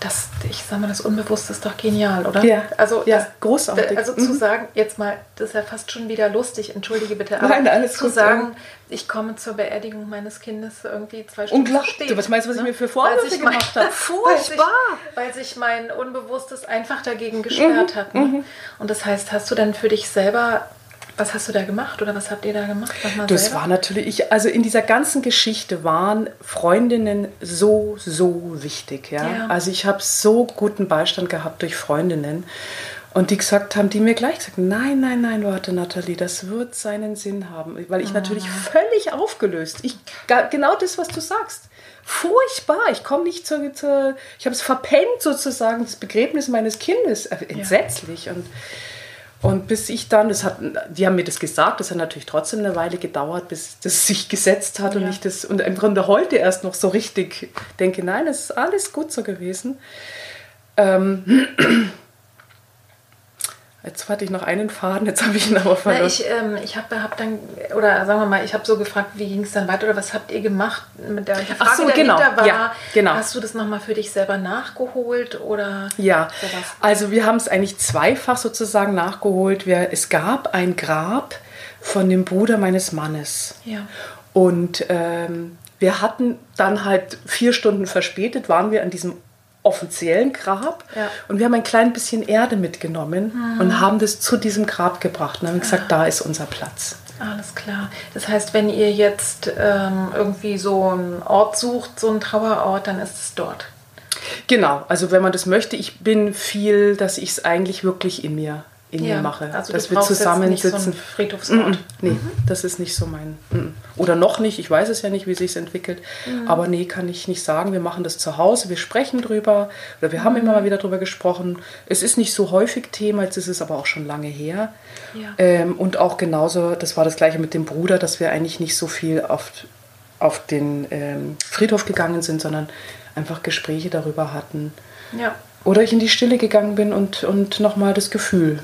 das, ich sag mal, das Unbewusste ist doch genial, oder? Ja, also ja, das, großartig. Also mhm. zu sagen, jetzt mal, das ist ja fast schon wieder lustig, entschuldige bitte, aber Nein, alles zu gut, sagen, ich komme zur Beerdigung meines Kindes irgendwie zwei Stunden Unglaublich. Spät, was meinst du, was ne? ich mir für Vorwürfe gemacht habe? Furchtbar! Weil sich, weil sich mein Unbewusstes einfach dagegen gesperrt mhm. hat. Ne? Mhm. Und das heißt, hast du dann für dich selber was hast du da gemacht oder was habt ihr da gemacht? Das selber? war natürlich, ich, also in dieser ganzen Geschichte waren Freundinnen so, so wichtig. Ja? ja. Also ich habe so guten Beistand gehabt durch Freundinnen. Und die gesagt haben, die mir gleich gesagt, nein, nein, nein, warte, Nathalie, das wird seinen Sinn haben. Weil ich oh. natürlich völlig aufgelöst, ich, genau das, was du sagst. Furchtbar, ich komme nicht zur, zur ich habe es verpennt sozusagen, das Begräbnis meines Kindes, äh, entsetzlich. Ja. Und und bis ich dann, das hat, die haben mir das gesagt, das hat natürlich trotzdem eine Weile gedauert, bis das sich gesetzt hat ja. und ich das, und im Grunde heute erst noch so richtig denke, nein, es ist alles gut so gewesen. Ähm, Jetzt hatte ich noch einen Faden, jetzt habe ich ihn aber verloren. Na, ich ähm, ich habe hab dann, oder sagen wir mal, ich habe so gefragt, wie ging es dann weiter oder was habt ihr gemacht mit der Frage Ach so, genau. war, ja, genau. hast du das nochmal für dich selber nachgeholt oder Ja, sowas? also wir haben es eigentlich zweifach sozusagen nachgeholt. Wir, es gab ein Grab von dem Bruder meines Mannes. Ja. Und ähm, wir hatten dann halt vier Stunden verspätet, waren wir an diesem offiziellen Grab Ja. und wir haben ein klein bisschen Erde mitgenommen und haben das zu diesem Grab gebracht und haben gesagt, da ist unser Platz. Alles klar. Das heißt, wenn ihr jetzt ähm, irgendwie so einen Ort sucht, so einen Trauerort, dann ist es dort. Genau, also wenn man das möchte, ich bin viel, dass ich es eigentlich wirklich in mir, in mir mache. Also dass wir jetzt zusammensitzen. nicht so. Mm, Nee, das ist nicht so mein. mm. Oder noch nicht, ich weiß es ja nicht, wie sich entwickelt. Aber nee, kann ich nicht sagen. Wir machen das zu Hause, wir sprechen drüber oder wir haben immer mal wieder drüber gesprochen. Es ist nicht so häufig Thema, jetzt ist es aber auch schon lange her. Ja. Ähm, und auch genauso, das war das gleiche mit dem Bruder, dass wir eigentlich nicht so viel auf, auf den ähm, Friedhof gegangen sind, sondern einfach Gespräche darüber hatten. Ja. Oder ich in die Stille gegangen bin und, und nochmal das Gefühl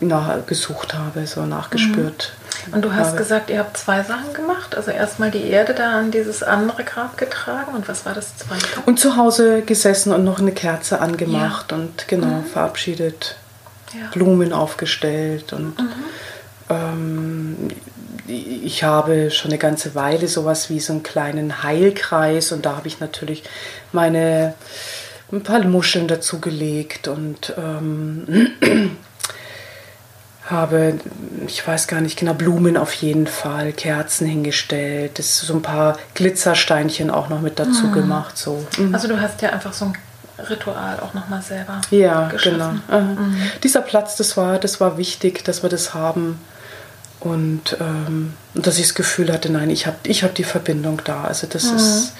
nach, gesucht habe, so nachgespürt. Und du hast habe. gesagt, ihr habt zwei Sachen gemacht. Also erstmal die Erde da an dieses andere Grab getragen. Und was war das zweite? Und zu Hause gesessen und noch eine Kerze angemacht und genau verabschiedet, Ja. Blumen aufgestellt und ähm, ich habe schon eine ganze Weile sowas wie so einen kleinen Heilkreis und da habe ich natürlich meine ein paar Muscheln dazugelegt und ähm, habe, ich weiß gar nicht genau, Blumen auf jeden Fall, Kerzen hingestellt, das so ein paar Glitzersteinchen auch noch mit dazu gemacht. So. Mhm. Also du hast ja einfach so ein Ritual auch nochmal selber Ja, geschaffen. genau. Aha. Dieser Platz, das war, das war wichtig, dass wir das haben. Und, ähm, dass ich das Gefühl hatte, nein, ich habe ich hab die Verbindung da. Also das ist,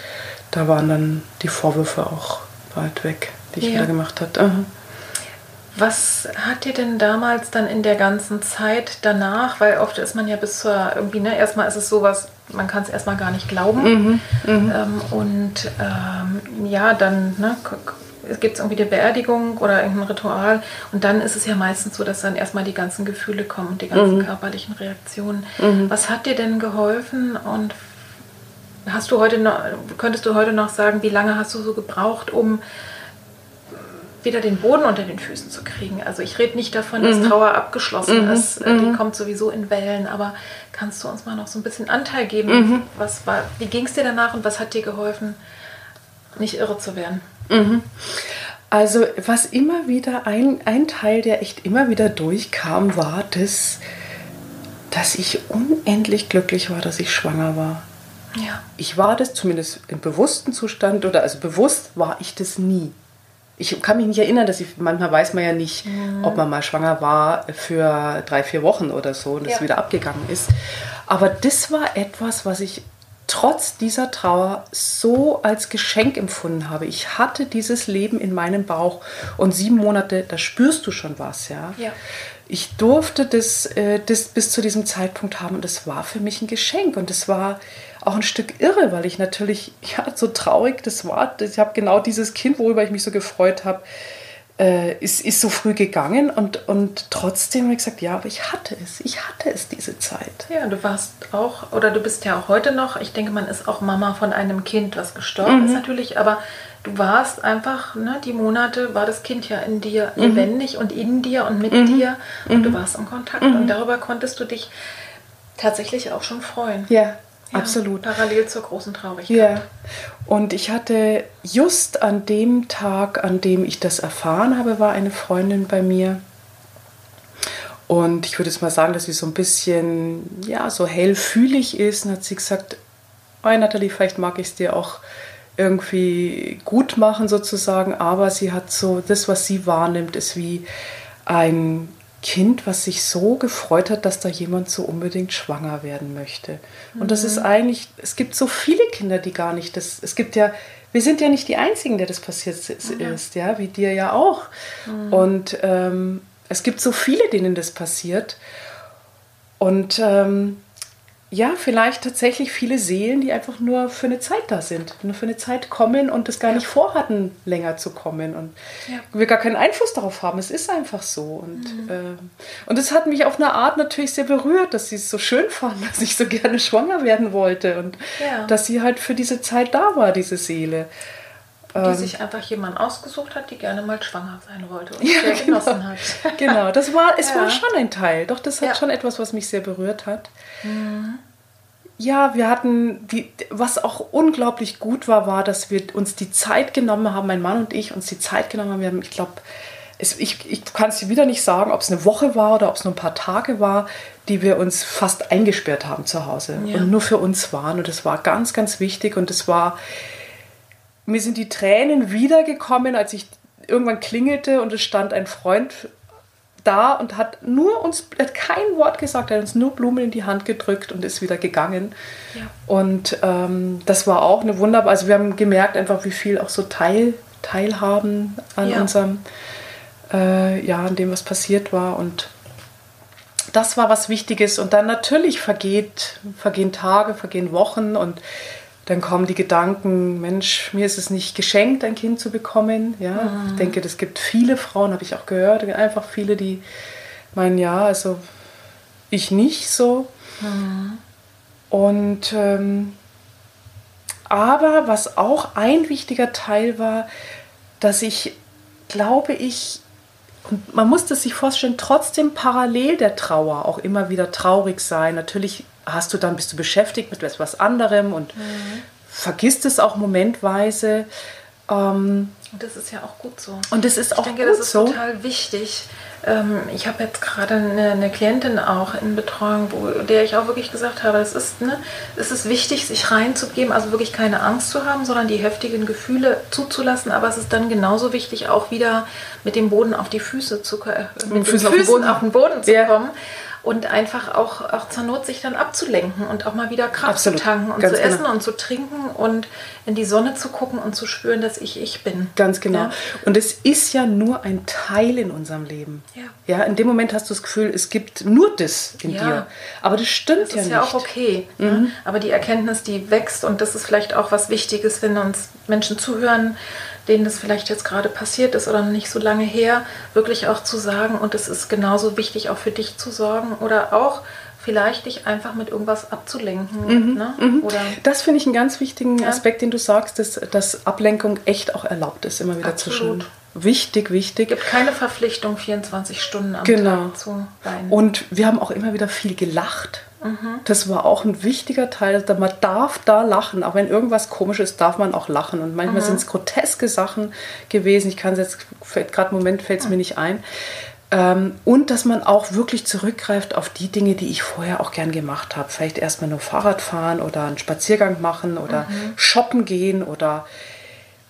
da waren dann die Vorwürfe auch weit weg, die ich Ja. wieder gemacht habe. Was hat dir denn damals dann in der ganzen Zeit danach, weil oft ist man ja bis zur irgendwie, ne, erstmal ist es sowas, man kann es erstmal gar nicht glauben. Ähm, und ähm, ja, dann ne, gibt es irgendwie die Beerdigung oder irgendein Ritual. Und dann ist es ja meistens so, dass dann erstmal die ganzen Gefühle kommen und die ganzen körperlichen Reaktionen. Was hat dir denn geholfen und hast du heute noch, könntest du heute noch sagen, wie lange hast du so gebraucht, um wieder den Boden unter den Füßen zu kriegen. Also ich rede nicht davon, dass Trauer abgeschlossen ist. Äh, Die kommt sowieso in Wellen. Aber kannst du uns mal noch so ein bisschen Anteil geben? Was war, wie ging es dir danach und was hat dir geholfen, nicht irre zu werden? Also was immer wieder, ein, ein Teil, der echt immer wieder durchkam, war das, dass ich unendlich glücklich war, dass ich schwanger war. Ja. Ich war das zumindest im bewussten Zustand oder also bewusst war ich das nie. Ich kann mich nicht erinnern, dass ich, manchmal weiß man ja nicht, ob man mal schwanger war für drei, vier Wochen oder so und es Ja. wieder abgegangen ist. Aber das war etwas, was ich trotz dieser Trauer so als Geschenk empfunden habe. Ich hatte dieses Leben in meinem Bauch und sieben Monate, da spürst du schon was, ja. Ja. Ich durfte das, äh, das bis zu diesem Zeitpunkt haben und das war für mich ein Geschenk und das war auch ein Stück irre, weil ich natürlich, ja, so traurig das war. Ich habe genau dieses Kind, worüber ich mich so gefreut habe, äh, ist, ist so früh gegangen und, und trotzdem habe ich gesagt, ja, aber ich hatte es, ich hatte es diese Zeit. Ja, du warst auch, oder du bist ja auch heute noch, ich denke, man ist auch Mama von einem Kind, was gestorben ist natürlich, aber du warst einfach, ne, die Monate war das Kind ja in dir lebendig und in dir und mit dir und du warst im Kontakt und darüber konntest du dich tatsächlich auch schon freuen. Ja, Ja, absolut. Parallel zur großen Traurigkeit. Ja, und ich hatte just an dem Tag, an dem ich das erfahren habe, war eine Freundin bei mir. Und ich würde jetzt mal sagen, dass sie so ein bisschen, ja, so hellfühlig ist. Und hat sie gesagt, oh Nathalie, vielleicht mag ich es dir auch irgendwie gut machen sozusagen. Aber sie hat so, das, was sie wahrnimmt, ist wie ein Kind, was sich so gefreut hat, dass da jemand so unbedingt schwanger werden möchte. Und das ist eigentlich, es gibt so viele Kinder, die gar nicht das, es gibt ja, wir sind ja nicht die Einzigen, der das passiert ist, ist ja, wie dir ja auch. Und ähm, es gibt so viele, denen das passiert. Und ähm, ja, vielleicht tatsächlich viele Seelen, die einfach nur für eine Zeit da sind, nur für eine Zeit kommen und es gar nicht vorhatten, länger zu kommen und ja. wir gar keinen Einfluss darauf haben. Es ist einfach so. Und, mhm. äh, und es hat mich auf eine Art natürlich sehr berührt, dass sie es so schön fanden, dass ich so gerne schwanger werden wollte und ja. dass sie halt für diese Zeit da war, diese Seele. Die ähm, sich einfach jemand ausgesucht hat, die gerne mal schwanger sein wollte und ja, sehr genau. genossen hat. genau, das war, es ja. war schon ein Teil. Doch, das hat ja. schon etwas, was mich sehr berührt hat. Mhm. Ja, wir hatten, die, was auch unglaublich gut war, war, dass wir uns die Zeit genommen haben, mein Mann und ich uns die Zeit genommen haben. Wir haben, ich glaube, ich, ich kann es dir wieder nicht sagen, ob es eine Woche war oder ob es nur ein paar Tage war, die wir uns fast eingesperrt haben zu Hause ja. und nur für uns waren. Und das war ganz, ganz wichtig. Und es war, mir sind die Tränen wiedergekommen, als ich irgendwann klingelte und es stand ein Freund da und hat nur uns, hat kein Wort gesagt, er hat uns nur Blumen in die Hand gedrückt und ist wieder gegangen. Ja. Und ähm, das war auch eine wunderbare, also wir haben gemerkt einfach, wie viel auch so Teil, Teilhaben an ja. unserem, äh, ja, an dem, was passiert war und das war was Wichtiges und dann natürlich vergeht, vergehen Tage, vergehen Wochen und dann kommen die Gedanken, Mensch, mir ist es nicht geschenkt, ein Kind zu bekommen. Ja, mhm. ich denke, das gibt viele Frauen, habe ich auch gehört, einfach viele, die meinen, ja, also ich nicht so. Mhm. Und ähm, aber was auch ein wichtiger Teil war, dass ich, glaube ich, und man muss das sich vorstellen, trotzdem parallel der Trauer auch immer wieder traurig sein. Natürlich hast du dann, bist du beschäftigt mit etwas anderem und mhm. vergisst es auch momentweise. Ähm, und das ist ja auch gut so. Und das ist ich auch denke, gut das ist so. total wichtig. Ähm, ich habe jetzt gerade eine, eine, Klientin auch in Betreuung, wo, der ich auch wirklich gesagt habe, es ist, ne, es ist wichtig, sich reinzugeben, also wirklich keine Angst zu haben, sondern die heftigen Gefühle zuzulassen. Aber es ist dann genauso wichtig, auch wieder mit dem Boden auf die Füße zu äh, mit Füßen, Füßen auf, den Boden, auf den Boden zu ja. kommen und einfach auch, auch zur Not sich dann abzulenken und auch mal wieder Kraft Absolut. zu tanken und Ganz zu essen genau. und zu trinken und in die Sonne zu gucken und zu spüren, dass ich ich bin. Ganz genau. Ja? Und es ist ja nur ein Teil in unserem Leben. Ja. ja. In dem Moment hast du das Gefühl, es gibt nur das in ja. dir. Aber das stimmt das ja nicht. Das ist ja auch okay. Ne? Mhm. Ne? Aber die Erkenntnis, die wächst und das ist vielleicht auch was Wichtiges, wenn uns Menschen zuhören, denen das vielleicht jetzt gerade passiert ist oder nicht so lange her, wirklich auch zu sagen, und es ist genauso wichtig, auch für dich zu sorgen oder auch vielleicht dich einfach mit irgendwas abzulenken. Mhm, ne? mhm. Oder das finde ich einen ganz wichtigen ja. Aspekt, den du sagst, dass, dass Ablenkung echt auch erlaubt ist, immer wieder Absolut. zu schauen. Wichtig, wichtig. Es gibt keine Verpflichtung, 24 Stunden am genau. Tag zu weinen. Und wir haben auch immer wieder viel gelacht. Mhm. Das war auch ein wichtiger Teil. Man darf da lachen. Auch wenn irgendwas komisch ist, darf man auch lachen. Und manchmal mhm. sind es groteske Sachen gewesen. Ich kann es jetzt, gerade im Moment fällt es mir nicht ein. Ähm, und dass man auch wirklich zurückgreift auf die Dinge, die ich vorher auch gern gemacht habe. Vielleicht erstmal nur Fahrrad fahren oder einen Spaziergang machen oder mhm. shoppen gehen oder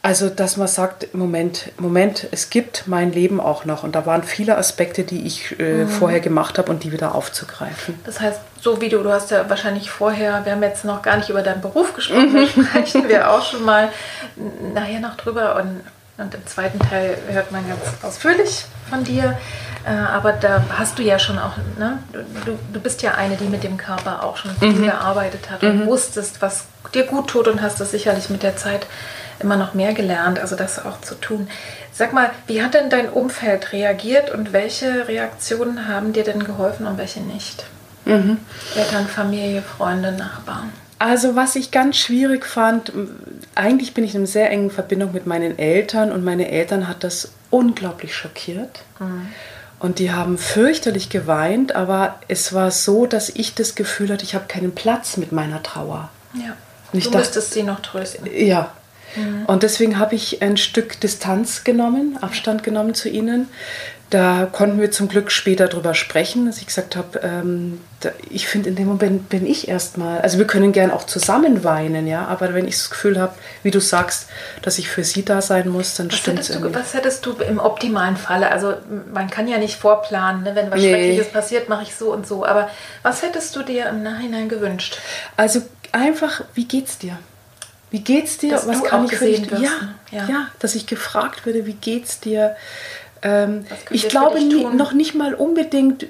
also, dass man sagt, Moment, Moment, es gibt mein Leben auch noch. Und da waren viele Aspekte, die ich äh, mhm. vorher gemacht habe und die wieder aufzugreifen. Das heißt, so wie du, du hast ja wahrscheinlich vorher, wir haben jetzt noch gar nicht über deinen Beruf gesprochen, mhm. da sprechen wir auch schon mal nachher noch drüber. Und, und im zweiten Teil hört man ganz ausführlich von dir. Äh, aber da hast du ja schon auch, ne? du, du bist ja eine, die mit dem Körper auch schon viel mhm. gearbeitet hat und mhm. wusstest, was dir gut tut und hast das sicherlich mit der Zeit immer noch mehr gelernt, also das auch zu tun. Sag mal, wie hat denn dein Umfeld reagiert und welche Reaktionen haben dir denn geholfen und welche nicht? Mhm. Eltern, Familie, Freunde, Nachbarn. Also was ich ganz schwierig fand, eigentlich bin ich in einer sehr engen Verbindung mit meinen Eltern und meine Eltern hat das unglaublich schockiert. Mhm. Und die haben fürchterlich geweint, aber es war so, dass ich das Gefühl hatte, ich habe keinen Platz mit meiner Trauer. Ja. Und du dachte, müsstest sie noch trösten. Ja, Mhm. Und deswegen habe ich ein Stück Distanz genommen, Abstand genommen zu ihnen. Da konnten wir zum Glück später drüber sprechen, dass ich gesagt habe, ähm, da, ich finde, in dem Moment bin ich erstmal, also wir können gern auch zusammen weinen, ja, aber wenn ich das Gefühl habe, wie du sagst, dass ich für sie da sein muss, dann stimmt es. Was hättest du im optimalen Falle, also man kann ja nicht vorplanen, ne? wenn was nee. Schreckliches passiert, mache ich so und so, aber was hättest du dir im Nachhinein gewünscht? Also einfach, wie geht's dir? Wie geht's dir? Dass Was kann ich für dich? Ja, ja, ja, dass ich gefragt werde, wie geht's dir? Ähm, ich glaube noch nicht mal unbedingt,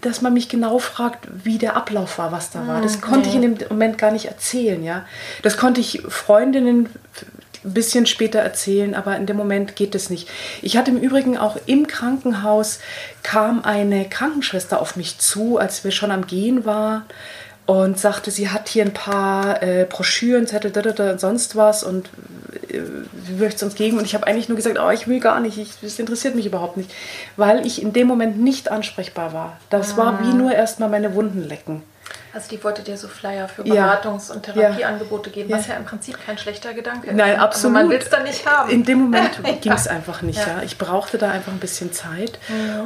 dass man mich genau fragt, wie der Ablauf war, was da war. Das hm, konnte nee. ich in dem Moment gar nicht erzählen. Ja? Das konnte ich Freundinnen ein bisschen später erzählen, aber in dem Moment geht es nicht. Ich hatte im Übrigen auch im Krankenhaus, kam eine Krankenschwester auf mich zu, als wir schon am Gehen waren und sagte, sie hat hier ein paar äh, Broschüren, Zettel, da, da, da, und sonst was und äh, sie möchte es uns geben. Und ich habe eigentlich nur gesagt, oh, ich will gar nicht, ich, das interessiert mich überhaupt nicht, weil ich in dem Moment nicht ansprechbar war. Das ah. war wie nur erstmal meine Wunden lecken. Also die wollte dir so Flyer für Beratungs- und Therapieangebote geben, was ja. im Prinzip kein schlechter Gedanke ist. Nein, ne? absolut. Aber man will es dann nicht haben. In dem Moment ging es einfach nicht. Ja. Ich brauchte da einfach ein bisschen Zeit.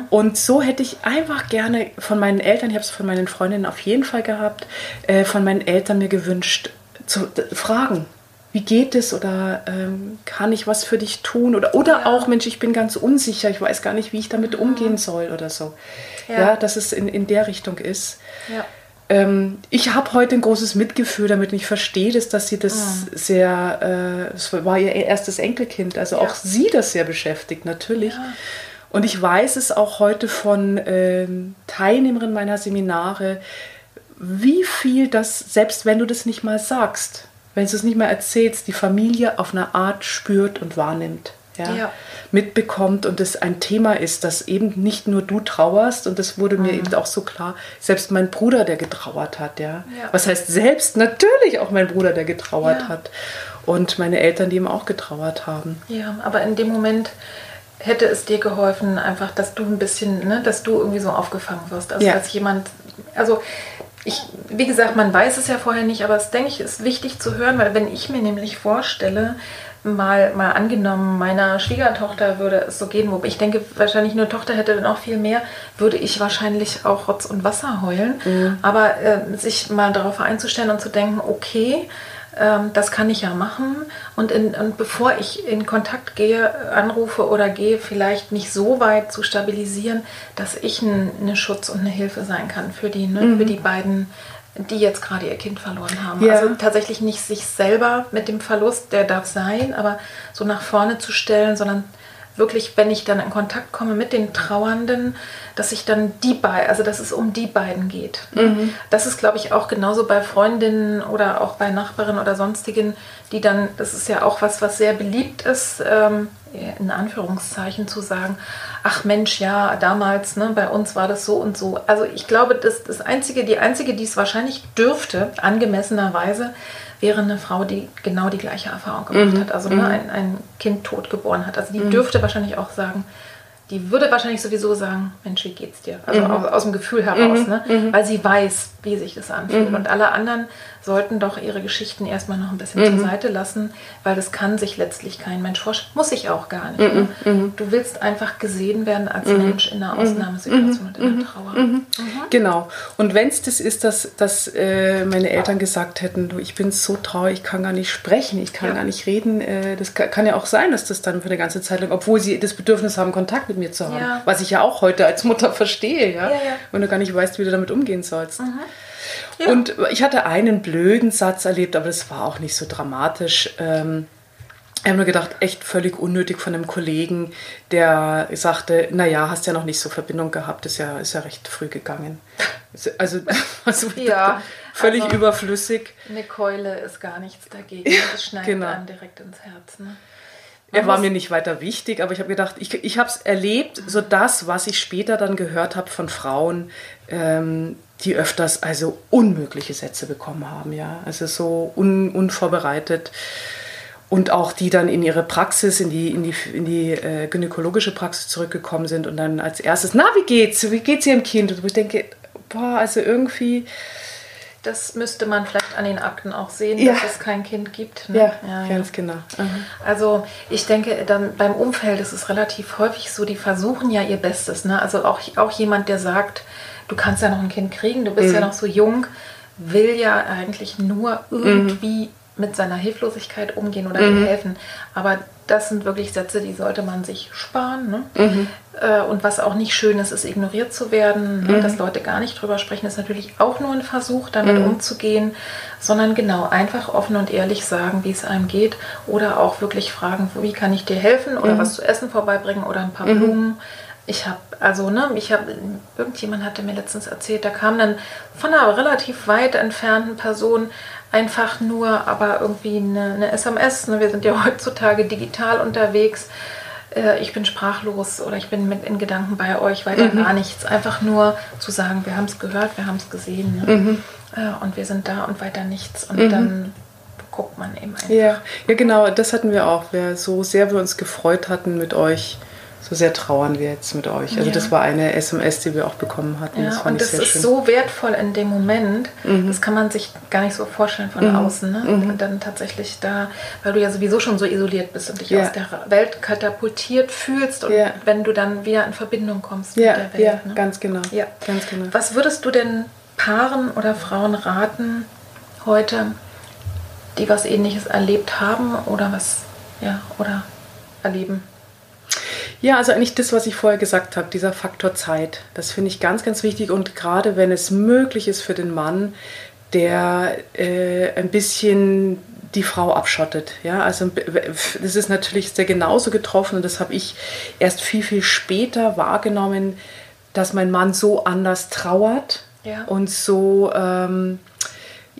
Und so hätte ich einfach gerne von meinen Eltern, ich habe es von meinen Freundinnen auf jeden Fall gehabt, äh, von meinen Eltern mir gewünscht, zu fragen wie geht es oder ähm, kann ich was für dich tun oder, oder ja. auch, Mensch, ich bin ganz unsicher, ich weiß gar nicht, wie ich damit mhm. umgehen soll oder so. Ja, ja dass es in, in der Richtung ist. Ja. Ähm, ich habe heute ein großes Mitgefühl damit und ich verstehe das, dass sie das mhm. sehr, äh, es war ihr erstes Enkelkind, also ja. auch sie das sehr beschäftigt, natürlich. Ja. Und ich weiß es auch heute von ähm, Teilnehmerinnen meiner Seminare, wie viel das, selbst wenn du das nicht mal sagst, wenn du es nicht mal erzählst, die Familie auf eine Art spürt und wahrnimmt ja, ja. mitbekommt und es ein Thema ist, dass eben nicht nur du trauerst und das wurde mhm. mir eben auch so klar, selbst mein Bruder, der getrauert hat, ja. ja. Was heißt selbst? Natürlich auch mein Bruder, der getrauert hat und meine Eltern, die ihm auch getrauert haben. Ja, aber in dem Moment hätte es dir geholfen, einfach, dass du ein bisschen, ne, dass du irgendwie so aufgefangen wirst, also als jemand, also ich, wie gesagt, man weiß es ja vorher nicht, aber es denke ich, ist wichtig zu hören, weil wenn ich mir nämlich vorstelle, mal, mal angenommen, meiner Schwiegertochter würde es so gehen, wo ich denke, wahrscheinlich nur Tochter hätte dann auch viel mehr, würde ich wahrscheinlich auch Rotz und Wasser heulen. Mhm. Aber äh, sich mal darauf einzustellen und zu denken, okay, ähm, das kann ich ja machen. Und, in, und bevor ich in Kontakt gehe, anrufe oder gehe, vielleicht nicht so weit zu stabilisieren, dass ich eine Schutz und eine Hilfe sein kann für die, ne, mhm. für die beiden die jetzt gerade ihr Kind verloren haben. Ja. Also tatsächlich nicht sich selber mit dem Verlust, der darf sein, aber so nach vorne zu stellen, sondern wirklich, wenn ich dann in Kontakt komme mit den Trauernden, dass ich dann die beiden, also dass es um die beiden geht. Mhm. Das ist, glaube ich, auch genauso bei Freundinnen oder auch bei Nachbarinnen oder sonstigen, die dann, das ist ja auch was, was sehr beliebt ist, ähm, in Anführungszeichen zu sagen, ach Mensch, ja, damals, ne, bei uns war das so und so. Also ich glaube, das, das einzige, die einzige, die es wahrscheinlich dürfte, angemessenerweise, wäre eine Frau, die genau die gleiche Erfahrung gemacht mhm. hat, also ne, mhm. ein, ein Kind tot geboren hat. Also die mhm. dürfte wahrscheinlich auch sagen, die würde wahrscheinlich sowieso sagen, Mensch, wie geht's dir? Also mhm. aus, aus, dem Gefühl heraus, mhm. ne? Mhm. weil sie weiß, wie sich das anfühlt. Und alle anderen sollten doch ihre Geschichten erstmal noch ein bisschen mhm. zur Seite lassen, weil das kann sich letztlich kein Mensch vorstellen. Muss ich auch gar nicht. Mhm. Ne? Mhm. Du willst einfach gesehen werden als mhm. Mensch in einer mhm. Ausnahmesituation und in der Trauer. Genau. Und wenn es das ist, dass, dass äh, meine Eltern gesagt hätten, du, ich bin so traurig, ich kann gar nicht sprechen, ich kann ja. gar nicht reden, äh, das kann, kann, ja auch sein, dass das dann für eine ganze Zeit lang, obwohl sie das Bedürfnis haben, Kontakt mit mir zu haben, ja. was ich ja auch heute als Mutter verstehe, ja? ja wenn du gar nicht weißt, wie du damit umgehen sollst. Ja. Und ich hatte einen blöden Satz erlebt, aber das war auch nicht so dramatisch. Ähm, ich habe nur gedacht, echt völlig unnötig von einem Kollegen, der sagte, naja, hast ja noch nicht so Verbindung gehabt, ist ja, ist ja recht früh gegangen. Also, also ja, völlig also überflüssig. Eine Keule ist gar nichts dagegen. Das schneidet genau. dann direkt ins Herz. Ne? Er war mir nicht weiter wichtig, aber ich habe gedacht, ich, ich habe es erlebt, so das, was ich später dann gehört habe von Frauen, ähm, die öfters also unmögliche Sätze bekommen haben, ja, also so un, unvorbereitet und auch die dann in ihre Praxis, in die, in die, in die äh, gynäkologische Praxis zurückgekommen sind und dann als erstes, na, wie geht's? Wie geht's ihrem Kind? Und ich denke, boah, also irgendwie das müsste man vielleicht an den Akten auch sehen, ja. dass es kein Kind gibt. Ne? Ja, ja, ganz ja. genau. Mhm. Also ich denke, dann beim Umfeld ist es relativ häufig so, die versuchen ja ihr Bestes. Ne? Also auch, auch jemand, der sagt, du kannst ja noch ein Kind kriegen, du bist mhm. ja noch so jung, will ja eigentlich nur irgendwie mhm. mit seiner Hilflosigkeit umgehen oder ihm helfen. Aber das sind wirklich Sätze, die sollte man sich sparen. Ne? Mhm. Äh, Und was auch nicht schön ist, ist ignoriert zu werden. Mhm. Ne? Dass Leute gar nicht drüber sprechen, ist natürlich auch nur ein Versuch, damit Mhm. umzugehen. Sondern genau, einfach offen und ehrlich sagen, wie es einem geht. Oder auch wirklich fragen, wie kann ich dir helfen? Mhm. Oder was zu essen vorbeibringen oder ein paar Blumen. Ich habe, also, ne, ich habe, irgendjemand hatte mir letztens erzählt, da kam dann von einer relativ weit entfernten Person einfach nur, aber irgendwie eine, eine SMS. Ne? Wir sind ja heutzutage digital unterwegs. Äh, ich bin sprachlos oder ich bin mit in Gedanken bei euch, weiter gar nichts. Einfach nur zu sagen, wir haben es gehört, wir haben es gesehen ne? äh, und wir sind da und weiter nichts. Und dann guckt man eben einfach. Ja, ja, genau, das hatten wir auch. Wir, so sehr wir uns gefreut hatten mit euch, so sehr trauern wir jetzt mit euch. Also Ja. das war eine SMS, die wir auch bekommen hatten. Ja, das und das ist schön. Mhm. so wertvoll in dem Moment. Das kann man sich gar nicht so vorstellen von außen. Ne? Und dann tatsächlich da, weil du ja sowieso schon so isoliert bist und dich Ja. aus der Welt katapultiert fühlst und Ja. wenn du dann wieder in Verbindung kommst ja, mit der Welt. ja, ne? ganz genau. Ja. Ganz genau. Was würdest du denn Paaren oder Frauen raten heute, die was ähnliches erlebt haben oder was, ja, oder erleben? Ja, also eigentlich das, was ich vorher gesagt habe, dieser Faktor Zeit, das finde ich ganz, ganz wichtig. Und gerade wenn es möglich ist für den Mann, der äh, ein bisschen die Frau abschottet. Ja, also das ist natürlich sehr genauso getroffen und das habe ich erst viel, viel später wahrgenommen, dass mein Mann so anders trauert Ja. und so ähm,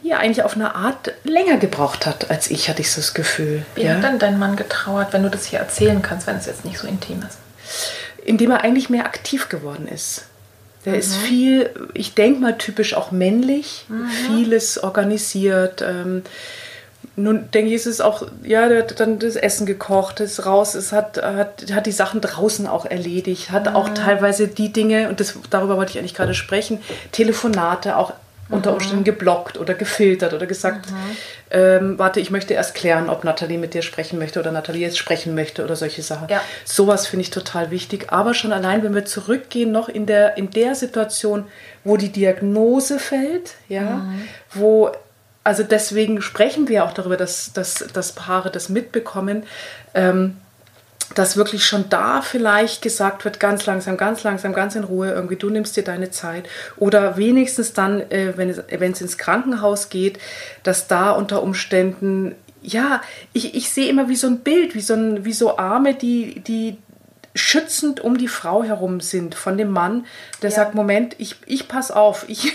ja eigentlich auf eine Art länger gebraucht hat als ich, hatte ich so das Gefühl. Wie ja? hat denn dein Mann getrauert, wenn du das hier erzählen kannst, wenn es jetzt nicht so intim ist? indem er eigentlich mehr aktiv geworden ist. Der ist viel, ich denke mal typisch auch männlich, vieles organisiert. Ähm, nun denke ich, ist es auch, ja, der hat dann das Essen gekocht, ist raus, es hat, hat, hat die Sachen draußen auch erledigt, hat auch teilweise die Dinge, und das, darüber wollte ich eigentlich gerade sprechen, Telefonate auch unter Umständen geblockt oder gefiltert oder gesagt, ähm, warte, ich möchte erst klären, ob Nathalie mit dir sprechen möchte oder Nathalie jetzt sprechen möchte oder solche Sachen. Ja. Sowas finde ich total wichtig. Aber schon allein, wenn wir zurückgehen, noch in der, in der Situation, wo die Diagnose fällt, ja, wo, also deswegen sprechen wir auch darüber, dass, dass, dass Paare das mitbekommen, ähm, dass wirklich schon da vielleicht gesagt wird, ganz langsam, ganz langsam, ganz in Ruhe, irgendwie du nimmst dir deine Zeit. Oder wenigstens dann, äh, wenn, es, wenn es ins Krankenhaus geht, dass da unter Umständen, ja, ich, ich sehe immer wie so ein Bild, wie so, ein, wie so Arme, die, die schützend um die Frau herum sind von dem Mann, der Ja. sagt, Moment, ich, ich pass auf, ich,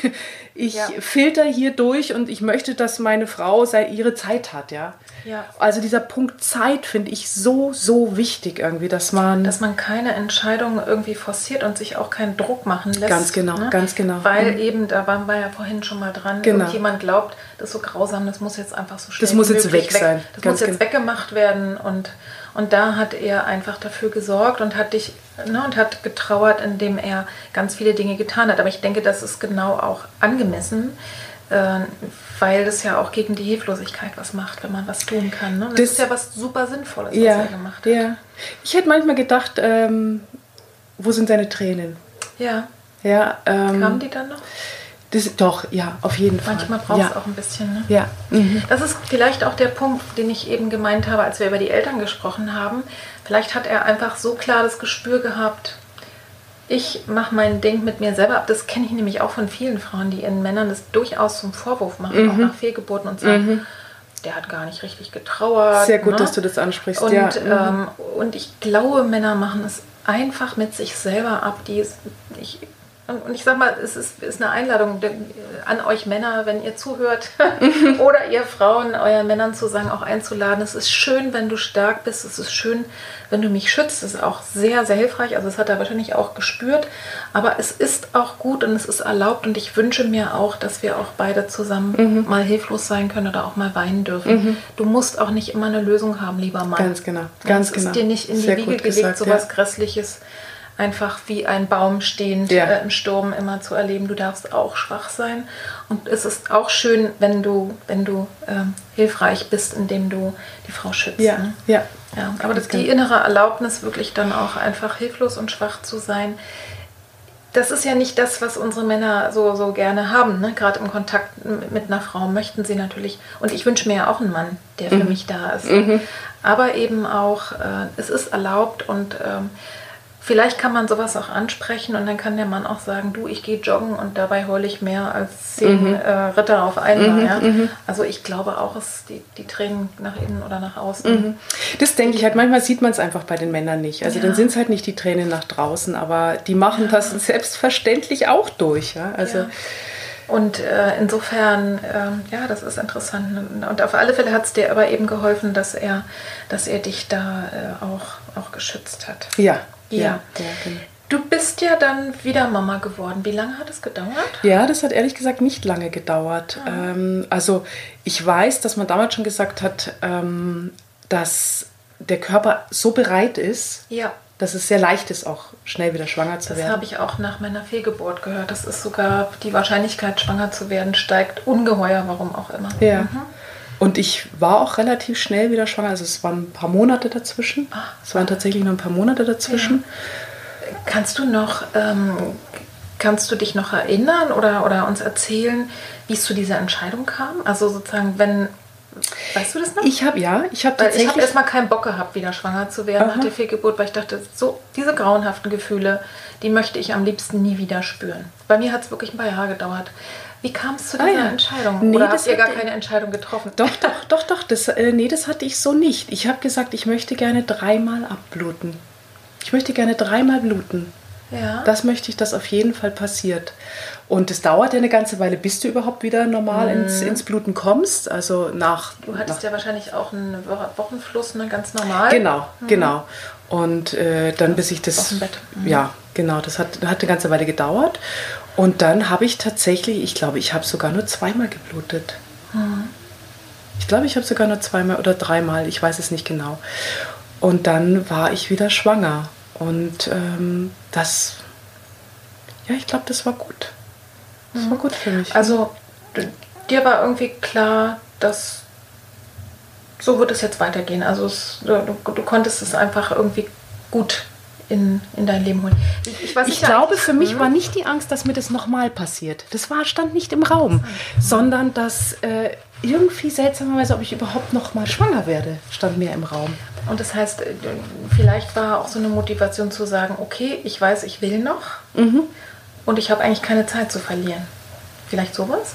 ich Ja. filter hier durch und ich möchte, dass meine Frau ihre Zeit hat, ja. Ja. Also dieser Punkt Zeit finde ich so, so wichtig irgendwie, dass man... Dass man keine Entscheidung irgendwie forciert und sich auch keinen Druck machen lässt. ne? Ganz genau, ganz genau. Weil eben, da waren wir ja vorhin schon mal dran, Genau. irgendjemand glaubt, das ist so grausam, das muss jetzt einfach so schnell Das muss jetzt möglich weg sein. Das Ganz muss jetzt genau. weggemacht werden und, und da hat er einfach dafür gesorgt und hat dich ne, und hat getrauert, indem er ganz viele Dinge getan hat. Aber ich denke, das ist genau auch angemessen, äh, weil das ja auch gegen die Hilflosigkeit was macht, wenn man was tun kann. Ne? Das, Das- ist ja was super Sinnvolles, was ja, er gemacht hat. ja. Ich hätte manchmal gedacht, ähm, wo sind seine Tränen? ja. Ja, ähm, Kamen die dann noch? Das, doch, ja, auf jeden Fall. Manchmal braucht es ja. auch ein bisschen. Ne? Ja, mhm. Das ist vielleicht auch der Punkt, den ich eben gemeint habe, als wir über die Eltern gesprochen haben. Vielleicht hat er einfach so klar das Gespür gehabt, ich mache mein Ding mit mir selber ab. Das kenne ich nämlich auch von vielen Frauen, die ihren Männern das durchaus zum Vorwurf machen, Mhm. auch nach Fehlgeburten und sagen, der hat gar nicht richtig getrauert. Sehr gut, ne? dass du das ansprichst. Und, ja. ähm, und ich glaube, Männer machen es einfach mit sich selber ab. Die ich, und ich sag mal, es ist, ist eine Einladung de- an euch Männer, wenn ihr zuhört, oder ihr Frauen, euren Männern zu sagen, auch einzuladen. Es ist schön, wenn du stark bist. Es ist schön, wenn du mich schützt. Das ist auch sehr, sehr hilfreich. Also, das hat er wahrscheinlich auch gespürt. Aber es ist auch gut und es ist erlaubt. Und ich wünsche mir auch, dass wir auch beide zusammen Mhm. mal hilflos sein können oder auch mal weinen dürfen. Du musst auch nicht immer eine Lösung haben, lieber Mann. Ganz genau, ganz es genau. ist dir nicht in die Sehr Wiege gelegt, gesagt, sowas ja. Grässliches einfach wie ein Baum stehend Ja. äh, im Sturm immer zu erleben. Du darfst auch schwach sein. Und es ist auch schön, wenn du, wenn du ähm, hilfreich bist, indem du die Frau schützt. Ja, Ne? ja. Ja, aber das, die innere Erlaubnis, wirklich dann auch einfach hilflos und schwach zu sein, das ist ja nicht das, was unsere Männer so, so gerne haben. Ne? Gerade im Kontakt mit einer Frau möchten sie natürlich, und ich wünsche mir ja auch einen Mann, der für mhm. mich da ist. Mhm. Aber eben auch, äh, es ist erlaubt und ähm, Vielleicht kann man sowas auch ansprechen und dann kann der Mann auch sagen, du, ich gehe joggen und dabei hole ich mehr als zehn mhm. äh, Ritter auf einmal. Mhm, ja? mhm. Also ich glaube auch, es die, die Tränen nach innen oder nach außen. Mhm. Das denke ich halt, manchmal sieht man es einfach bei den Männern nicht. Also ja. dann sind es halt nicht die Tränen nach draußen, aber die machen das selbstverständlich auch durch. Ja? Also Und äh, insofern, äh, ja, das ist interessant. Und auf alle Fälle hat es dir aber eben geholfen, dass er, dass er dich da äh, auch, auch geschützt hat. Ja, ja. ja, genau. Du bist ja dann wieder Mama geworden. Wie lange hat es gedauert? Ja, das hat ehrlich gesagt nicht lange gedauert. Ah. Ähm, also ich weiß, dass man damals schon gesagt hat, ähm, dass der Körper so bereit ist, ja. dass es sehr leicht ist, auch schnell wieder schwanger zu das werden. Das habe ich auch nach meiner Fehlgeburt gehört. Das ist sogar die Wahrscheinlichkeit, schwanger zu werden, steigt ungeheuer, warum auch immer. Ja. Mhm. Und ich war auch relativ schnell wieder schwanger. Also es waren ein paar Monate dazwischen. Ah. Es waren tatsächlich nur ein paar Monate dazwischen. Ja. Kannst du noch, ähm, kannst du dich noch erinnern oder, oder uns erzählen, wie es zu dieser Entscheidung kam? Also sozusagen, wenn, weißt du das noch? Ich habe, ja, ich habe tatsächlich... Ich habe erstmal keinen Bock gehabt, wieder schwanger zu werden Aha. nach der Fehlgeburt, weil ich dachte, so diese grauenhaften Gefühle, die möchte ich am liebsten nie wieder spüren. Bei mir hat es wirklich ein paar Jahre gedauert. Wie kam es zu dieser ah, ja. Entscheidung? Nee, Oder habt ihr gar keine Entscheidung getroffen? Doch, doch, doch, doch. Das, äh, nee, das hatte ich so nicht. Ich habe gesagt, ich möchte gerne dreimal abbluten. Ich möchte gerne dreimal bluten. Ja. Das möchte ich, dass auf jeden Fall passiert. Und es dauert ja eine ganze Weile, bis du überhaupt wieder normal mhm. ins, ins Bluten kommst. Also nach. Du hattest nach, ja wahrscheinlich auch einen Wochenfluss, ne, ganz normal. Genau, mhm. genau. Und äh, dann bis ich das. Mhm. Ja, genau. Das hat, hat eine ganze Weile gedauert. Und dann habe ich tatsächlich, ich glaube, ich habe sogar nur zweimal geblutet. Mhm. Ich glaube, ich habe sogar nur zweimal oder dreimal, ich weiß es nicht genau. Und dann war ich wieder schwanger. Und ähm, das, ja, ich glaube, das war gut. Das mhm. war gut für mich. Also, dir war irgendwie klar, dass so wird es jetzt weitergehen. Also, es, du, du konntest es einfach irgendwie gut in, in dein Leben holen. Ich, ich, ich glaube, für mich hm? war nicht die Angst, dass mir das nochmal passiert. Das war, stand nicht im Raum, mhm. sondern dass äh, irgendwie seltsamerweise, ob ich überhaupt nochmal schwanger werde, stand mir im Raum. Und das heißt, äh, vielleicht war auch so eine Motivation zu sagen, okay, ich weiß, ich will noch mhm. und ich habe eigentlich keine Zeit zu verlieren. Vielleicht sowas?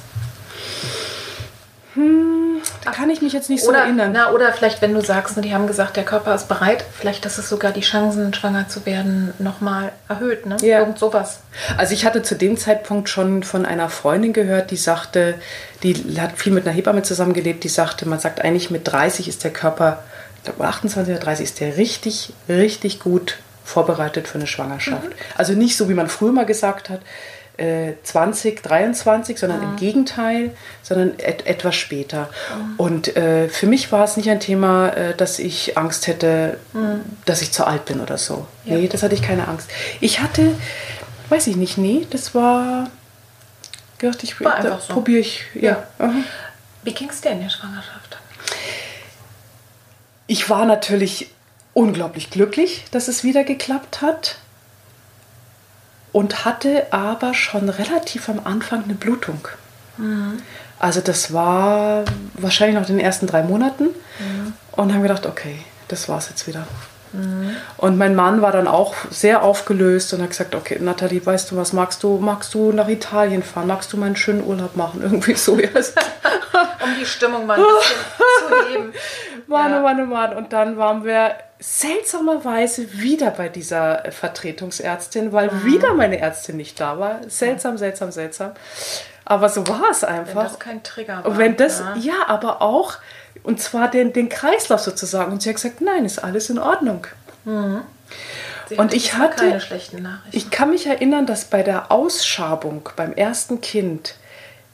Hm, da kann ich mich jetzt nicht oder, so erinnern. Na, oder vielleicht, wenn du sagst, ne, die haben gesagt, der Körper ist bereit, vielleicht, dass es sogar die Chancen, schwanger zu werden, nochmal erhöht. Ne? Ja. Irgend sowas. Also ich hatte zu dem Zeitpunkt schon von einer Freundin gehört, die sagte, die hat viel mit einer Hebamme zusammengelebt, die sagte, man sagt eigentlich mit 30 ist der Körper, ich glaube 28 oder 30 ist der richtig, richtig gut vorbereitet für eine Schwangerschaft. Mhm. Also nicht so, wie man früher mal gesagt hat, 2023, sondern mhm. im Gegenteil, sondern et etwas später. Mhm. Und äh, für mich war es nicht ein Thema, äh, dass ich Angst hätte, mhm. dass ich zu alt bin oder so. Ja. Nee, das hatte ich keine Angst. Ich hatte, weiß ich nicht, nee, das war, gedacht, ich so. probiere ich, ja. ja. Wie ging es dir in der Schwangerschaft? Ich war natürlich unglaublich glücklich, dass es wieder geklappt hat und hatte aber schon relativ am Anfang eine Blutung. Mhm. Also das war wahrscheinlich noch in den ersten drei Monaten mhm. und haben gedacht, okay, das war's jetzt wieder. Mhm. Und mein Mann war dann auch sehr aufgelöst und hat gesagt, okay, Nathalie, weißt du was, magst du, magst du nach Italien fahren? Magst du mal einen schönen Urlaub machen? Irgendwie so. um die Stimmung mal ein bisschen zu heben. Mann, ja. oh Mann, oh Mann. Und dann waren wir seltsamerweise wieder bei dieser Vertretungsärztin, weil mhm. wieder meine Ärztin nicht da war. Seltsam, seltsam, seltsam. Aber so war es einfach. Wenn das kein Trigger war. Wenn das, ja, ja aber auch, und zwar den, den Kreislauf sozusagen. Und sie hat gesagt, nein, ist alles in Ordnung. Mhm. und ich hatte, keine schlechten Nachrichten. ich kann mich erinnern, dass bei der Ausschabung beim ersten Kind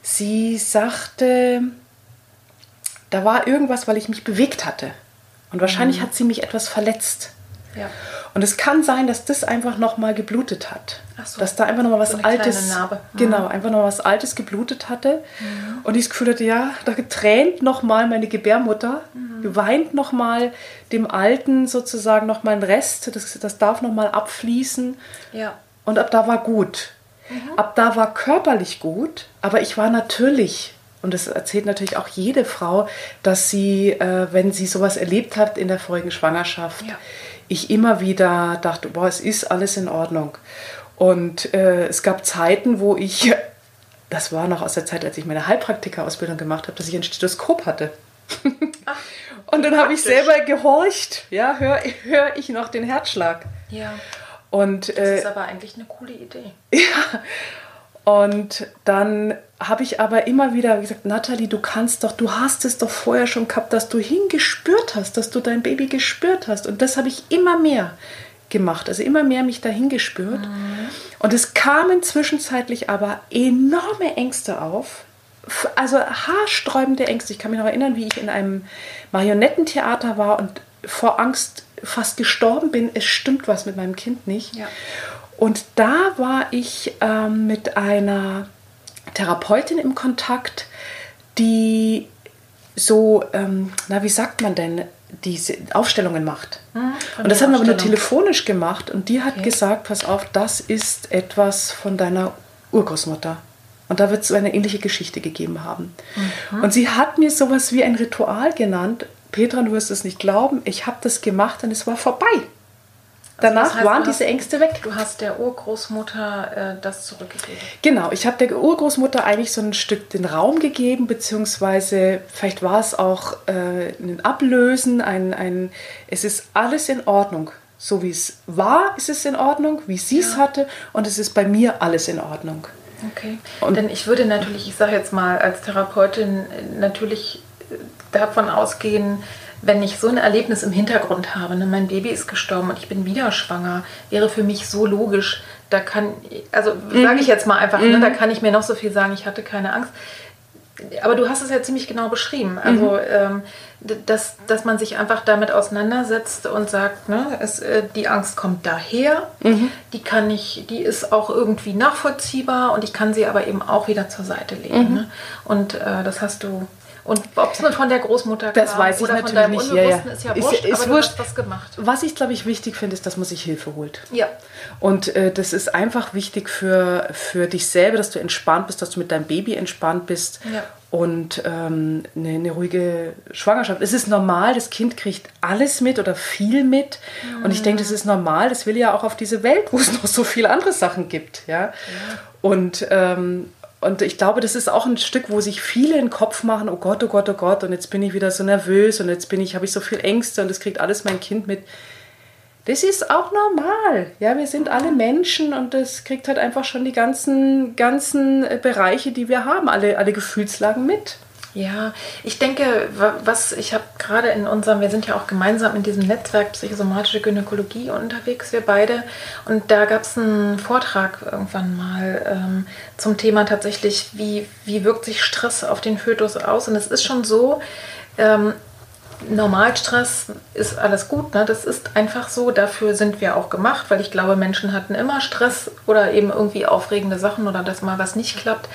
sie sagte, da war irgendwas, weil ich mich bewegt hatte. Und wahrscheinlich mhm. hat sie mich etwas verletzt. Ja. Und es kann sein, dass das einfach nochmal geblutet hat. So. Dass da einfach nochmal was so Altes. Mhm. Genau, einfach noch was Altes geblutet hatte. Mhm. Und ich das Gefühl hatte, ja, da tränt nochmal meine Gebärmutter, mhm. weint nochmal dem Alten sozusagen nochmal einen Rest. Das, das darf nochmal abfließen. Ja. Und ab da war gut. Mhm. Ab da war körperlich gut, aber ich war natürlich und das erzählt natürlich auch jede Frau, dass sie, äh, wenn sie sowas erlebt hat in der vorigen Schwangerschaft, ja. Ich immer wieder dachte, boah, es ist alles in Ordnung. Und äh, es gab Zeiten, wo ich, das war noch aus der Zeit, als ich meine Heilpraktika-Ausbildung gemacht habe, dass ich ein Stethoskop hatte. Ach, und dann habe ich selber gehorcht, ja, höre hör ich noch den Herzschlag. Ja. Und, das äh, ist aber eigentlich eine coole Idee. Ja. Und dann habe ich aber immer wieder gesagt, Natalie, du kannst doch, du hast es doch vorher schon gehabt, dass du hingespürt hast, dass du dein Baby gespürt hast. Und das habe ich immer mehr gemacht, also immer mehr mich dahin gespürt. Mhm. Und es kamen zwischenzeitlich aber enorme Ängste auf, also haarsträubende Ängste. Ich kann mich noch erinnern, wie ich in einem Marionettentheater war und vor Angst fast gestorben bin. Es stimmt was mit meinem Kind nicht. Ja. Und da war ich ähm, mit einer Therapeutin im Kontakt, die so, ähm, na, wie sagt man denn, diese Aufstellungen macht. Mhm, und das haben wir aber nur telefonisch gemacht und die hat okay. gesagt, pass auf, das ist etwas von deiner Urgroßmutter. Und da wird es eine ähnliche Geschichte gegeben haben. Mhm. Und sie hat mir sowas wie ein Ritual genannt. Petra, du wirst es nicht glauben, ich habe das gemacht und es war vorbei. Also Danach das heißt, waren diese Ängste weg. Du hast der Urgroßmutter äh, das zurückgegeben. Genau, ich habe der Urgroßmutter eigentlich so ein Stück den Raum gegeben, beziehungsweise vielleicht war es auch äh, ein Ablösen, ein, ein, es ist alles in Ordnung. So wie es war, ist es in Ordnung, wie sie es ja. hatte und es ist bei mir alles in Ordnung. Okay. Und Denn ich würde natürlich, ich sage jetzt mal als Therapeutin, natürlich davon ausgehen, wenn ich so ein Erlebnis im Hintergrund habe, ne, mein Baby ist gestorben und ich bin wieder schwanger, wäre für mich so logisch. Da kann, also mhm. sage ich jetzt mal einfach, mhm. ne, da mhm. kann ich mir noch so viel sagen, ich hatte keine Angst. Aber du hast es ja ziemlich genau beschrieben. Also, mhm. ähm, dass, dass man sich einfach damit auseinandersetzt und sagt, ne, es, äh, die Angst kommt daher, mhm. die kann ich, die ist auch irgendwie nachvollziehbar und ich kann sie aber eben auch wieder zur Seite legen. Mhm. Ne? Und äh, das hast du und ob es nun von der Großmutter das kam weiß ich oder natürlich von deinem nicht. Ja, ja. ist ja wurscht, ist, ist aber wurscht. was gemacht. Was ich, glaube ich, wichtig finde, ist, dass man sich Hilfe holt. Ja. Und äh, das ist einfach wichtig für, für dich selber, dass du entspannt bist, dass du mit deinem Baby entspannt bist. Ja. Und ähm, eine, eine, ruhige Schwangerschaft. Es ist normal, das Kind kriegt alles mit oder viel mit. Mhm. Und ich denke, das ist normal. Das will ja auch auf diese Welt, wo es noch so viele andere Sachen gibt. Ja. ja. Und ähm, und ich glaube, das ist auch ein Stück, wo sich viele in den Kopf machen, oh Gott, oh Gott, oh Gott, und jetzt bin ich wieder so nervös und jetzt bin ich, habe ich so viel Ängste und das kriegt alles mein Kind mit. Das ist auch normal. Ja, wir sind alle Menschen und das kriegt halt einfach schon die ganzen, ganzen Bereiche, die wir haben, alle, alle Gefühlslagen mit. Ja, ich denke, was ich habe gerade in unserem, wir sind ja auch gemeinsam in diesem Netzwerk psychosomatische Gynäkologie unterwegs, wir beide. Und da gab es einen Vortrag irgendwann mal ähm, zum Thema tatsächlich, wie, wie wirkt sich Stress auf den Fötus aus. Und es ist schon so, ähm, Normalstress ist alles gut, ne? das ist einfach so, dafür sind wir auch gemacht, weil ich glaube, Menschen hatten immer Stress oder eben irgendwie aufregende Sachen oder dass mal was nicht klappt.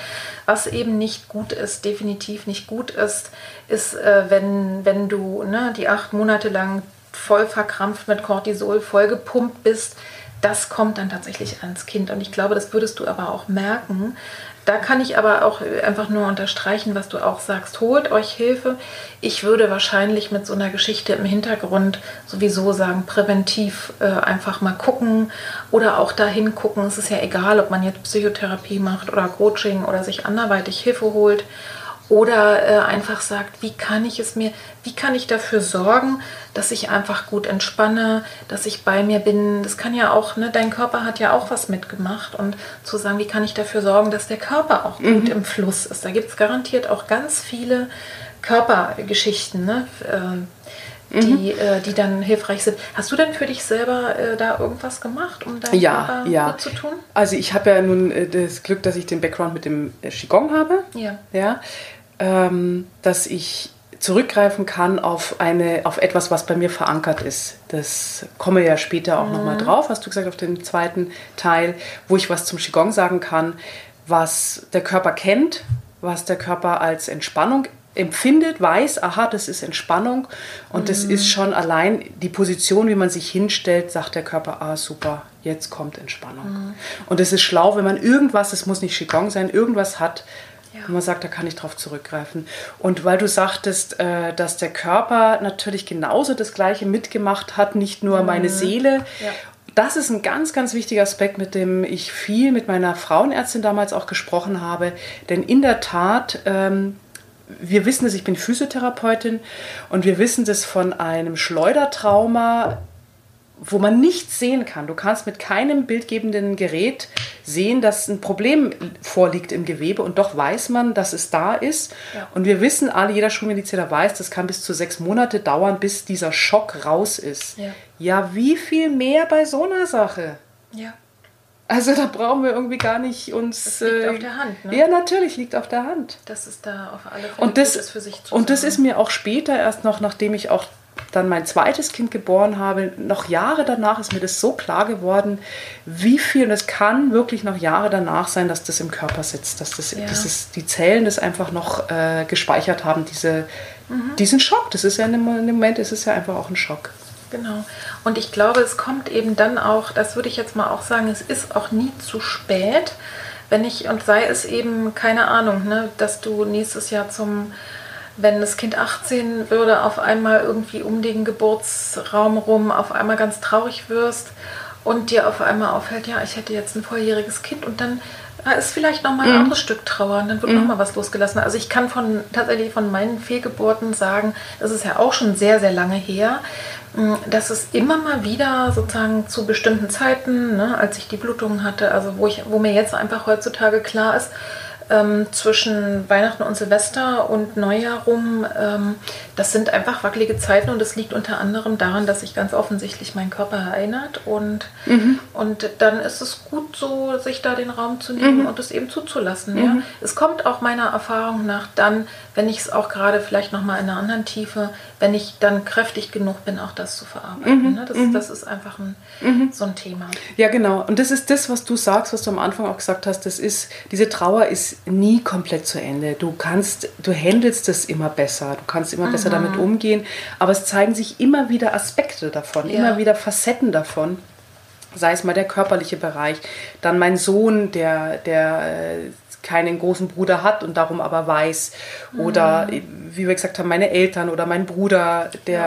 Was eben nicht gut ist, definitiv nicht gut ist, ist, äh, wenn, wenn du ne, die acht Monate lang voll verkrampft mit Cortisol, voll gepumpt bist, das kommt dann tatsächlich ans Kind. Und ich glaube, das würdest du aber auch merken, da kann ich aber auch einfach nur unterstreichen, was du auch sagst. Holt euch Hilfe. Ich würde wahrscheinlich mit so einer Geschichte im Hintergrund sowieso sagen, präventiv äh, einfach mal gucken oder auch dahin gucken. Es ist ja egal, ob man jetzt Psychotherapie macht oder Coaching oder sich anderweitig Hilfe holt oder äh, einfach sagt, wie kann ich es mir, wie kann ich dafür sorgen, dass ich einfach gut entspanne, dass ich bei mir bin. Das kann ja auch, ne, dein Körper hat ja auch was mitgemacht und zu sagen, wie kann ich dafür sorgen, dass der Körper auch mhm. gut im Fluss ist. Da gibt es garantiert auch ganz viele Körpergeschichten, ne, äh, die, mhm. äh, die dann hilfreich sind. Hast du denn für dich selber äh, da irgendwas gemacht, um deinen ja, ja. gut zu tun? Also ich habe ja nun äh, das Glück, dass ich den Background mit dem äh, Qigong habe. Ja. ja ähm, dass ich zurückgreifen kann auf, eine, auf etwas, was bei mir verankert ist. Das komme ja später auch mhm. nochmal drauf, hast du gesagt, auf den zweiten Teil, wo ich was zum Qigong sagen kann, was der Körper kennt, was der Körper als Entspannung empfindet, weiß, aha, das ist Entspannung und mhm. das ist schon allein die Position, wie man sich hinstellt, sagt der Körper, ah super, jetzt kommt Entspannung. Mhm. Und es ist schlau, wenn man irgendwas, es muss nicht Qigong sein, irgendwas hat, ja. wo man sagt, da kann ich drauf zurückgreifen. Und weil du sagtest, äh, dass der Körper natürlich genauso das Gleiche mitgemacht hat, nicht nur mhm. meine Seele. Ja das ist ein ganz, ganz wichtiger Aspekt, mit dem ich viel mit meiner Frauenärztin damals auch gesprochen habe. Denn in der Tat, ähm, wir wissen es, ich bin Physiotherapeutin und wir wissen das von einem Schleudertrauma wo man nichts sehen kann. Du kannst mit keinem bildgebenden Gerät sehen, dass ein Problem vorliegt im Gewebe und doch weiß man, dass es da ist. Ja. Und wir wissen alle, jeder Schulmediziner weiß, das kann bis zu sechs Monate dauern, bis dieser Schock raus ist. Ja, ja wie viel mehr bei so einer Sache? Ja. Also da brauchen wir irgendwie gar nicht uns. Das liegt äh, auf der Hand, ne? Ja, natürlich liegt auf der Hand. Das ist da auf alle Fälle und das, ist für sich zu Und das ist mir auch später erst noch, nachdem ich auch dann mein zweites Kind geboren habe, noch Jahre danach ist mir das so klar geworden, wie viel, und es kann wirklich noch Jahre danach sein, dass das im Körper sitzt, dass das, ja. das ist, die Zellen das einfach noch äh, gespeichert haben, diese, mhm. diesen Schock. Das ist ja in dem, in dem Moment ist es ja einfach auch ein Schock. Genau. Und ich glaube, es kommt eben dann auch, das würde ich jetzt mal auch sagen, es ist auch nie zu spät, wenn ich, und sei es eben, keine Ahnung, ne, dass du nächstes Jahr zum wenn das Kind 18 würde, auf einmal irgendwie um den Geburtsraum rum, auf einmal ganz traurig wirst und dir auf einmal auffällt, ja, ich hätte jetzt ein volljähriges Kind und dann ist vielleicht nochmal ein mhm. anderes Stück Trauer und dann wird mhm. nochmal was losgelassen. Also ich kann von tatsächlich von meinen Fehlgeburten sagen, das ist ja auch schon sehr, sehr lange her, dass es immer mal wieder sozusagen zu bestimmten Zeiten, ne, als ich die Blutungen hatte, also wo ich, wo mir jetzt einfach heutzutage klar ist, ähm, zwischen Weihnachten und Silvester und Neujahr rum, ähm, das sind einfach wackelige Zeiten und das liegt unter anderem daran, dass sich ganz offensichtlich mein Körper erinnert und, mhm. und dann ist es gut so, sich da den Raum zu nehmen mhm. und es eben zuzulassen. Mhm. Ja? Es kommt auch meiner Erfahrung nach dann, wenn ich es auch gerade vielleicht nochmal in einer anderen Tiefe, wenn ich dann kräftig genug bin, auch das zu verarbeiten. Mhm. Ne? Das, mhm. das ist einfach ein, mhm. so ein Thema. Ja, genau. Und das ist das, was du sagst, was du am Anfang auch gesagt hast, das ist, diese Trauer ist nie komplett zu Ende. Du kannst, du handelst es immer besser, du kannst immer mhm. besser damit umgehen, aber es zeigen sich immer wieder Aspekte davon, ja. immer wieder Facetten davon. Sei es mal der körperliche Bereich, dann mein Sohn, der, der äh, keinen großen Bruder hat und darum aber weiß. Oder mhm. wie wir gesagt haben, meine Eltern oder mein Bruder, der,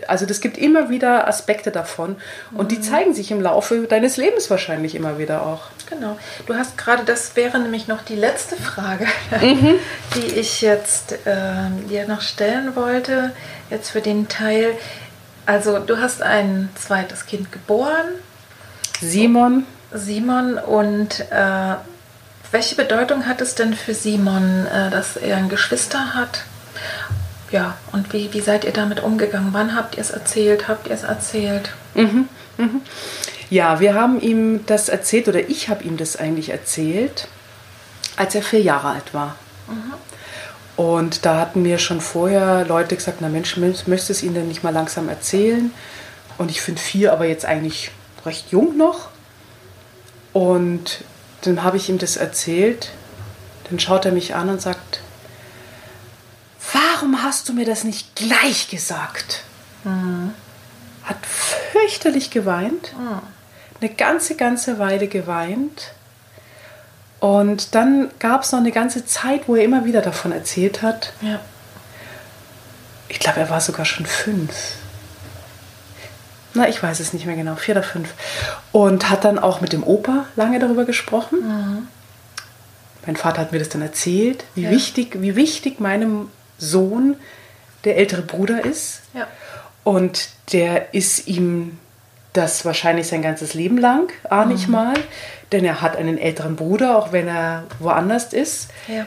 ja. also das gibt immer wieder Aspekte davon und mhm. die zeigen sich im Laufe deines Lebens wahrscheinlich immer wieder auch. Genau. Du hast gerade, das wäre nämlich noch die letzte Frage, mhm. die ich jetzt äh, dir noch stellen wollte, jetzt für den Teil. Also du hast ein zweites Kind geboren. Simon. Simon und äh, welche Bedeutung hat es denn für Simon, äh, dass er ein Geschwister hat? Ja, und wie, wie seid ihr damit umgegangen? Wann habt ihr es erzählt? Habt ihr es erzählt? Mhm, mhm. Ja, wir haben ihm das erzählt, oder ich habe ihm das eigentlich erzählt, als er vier Jahre alt war. Mhm. Und da hatten mir schon vorher Leute gesagt, na Mensch, möchtest du es ihnen denn nicht mal langsam erzählen? Und ich finde vier aber jetzt eigentlich recht jung noch. Und dann habe ich ihm das erzählt. Dann schaut er mich an und sagt, warum hast du mir das nicht gleich gesagt? Mhm. Hat fürchterlich geweint. Mhm. Eine ganze, ganze Weile geweint. Und dann gab es noch eine ganze Zeit, wo er immer wieder davon erzählt hat. Ja. Ich glaube, er war sogar schon fünf na, ich weiß es nicht mehr genau, vier oder fünf. Und hat dann auch mit dem Opa lange darüber gesprochen. Mhm. Mein Vater hat mir das dann erzählt, wie, ja. wichtig, wie wichtig meinem Sohn der ältere Bruder ist. Ja. Und der ist ihm das wahrscheinlich sein ganzes Leben lang, ahne mhm. ich mal. Denn er hat einen älteren Bruder, auch wenn er woanders ist. Ja.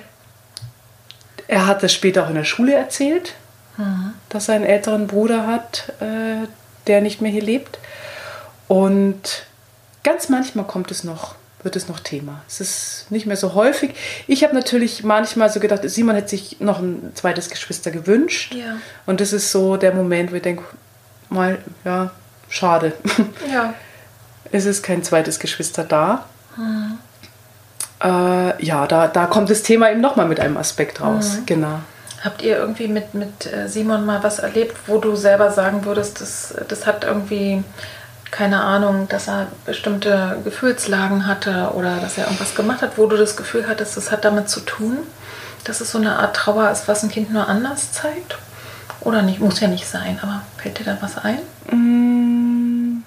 Er hat das später auch in der Schule erzählt, mhm. dass er einen älteren Bruder hat, äh, der nicht mehr hier lebt. Und ganz manchmal kommt es noch, wird es noch Thema. Es ist nicht mehr so häufig. Ich habe natürlich manchmal so gedacht, Simon hätte sich noch ein zweites Geschwister gewünscht. Ja. Und das ist so der Moment, wo ich denke, mal, ja, schade. Ja. Es ist kein zweites Geschwister da. Mhm. Äh, ja, da, da kommt das Thema eben nochmal mit einem Aspekt raus. Mhm. Genau. Habt ihr irgendwie mit, mit äh, Simon mal was erlebt, wo du selber sagen würdest, das, das hat irgendwie, keine Ahnung, dass er bestimmte Gefühlslagen hatte oder dass er irgendwas gemacht hat, wo du das Gefühl hattest, das hat damit zu tun, dass es so eine Art Trauer ist, was ein Kind nur anders zeigt? Oder nicht, muss ja nicht sein, aber fällt dir da was ein? Mm.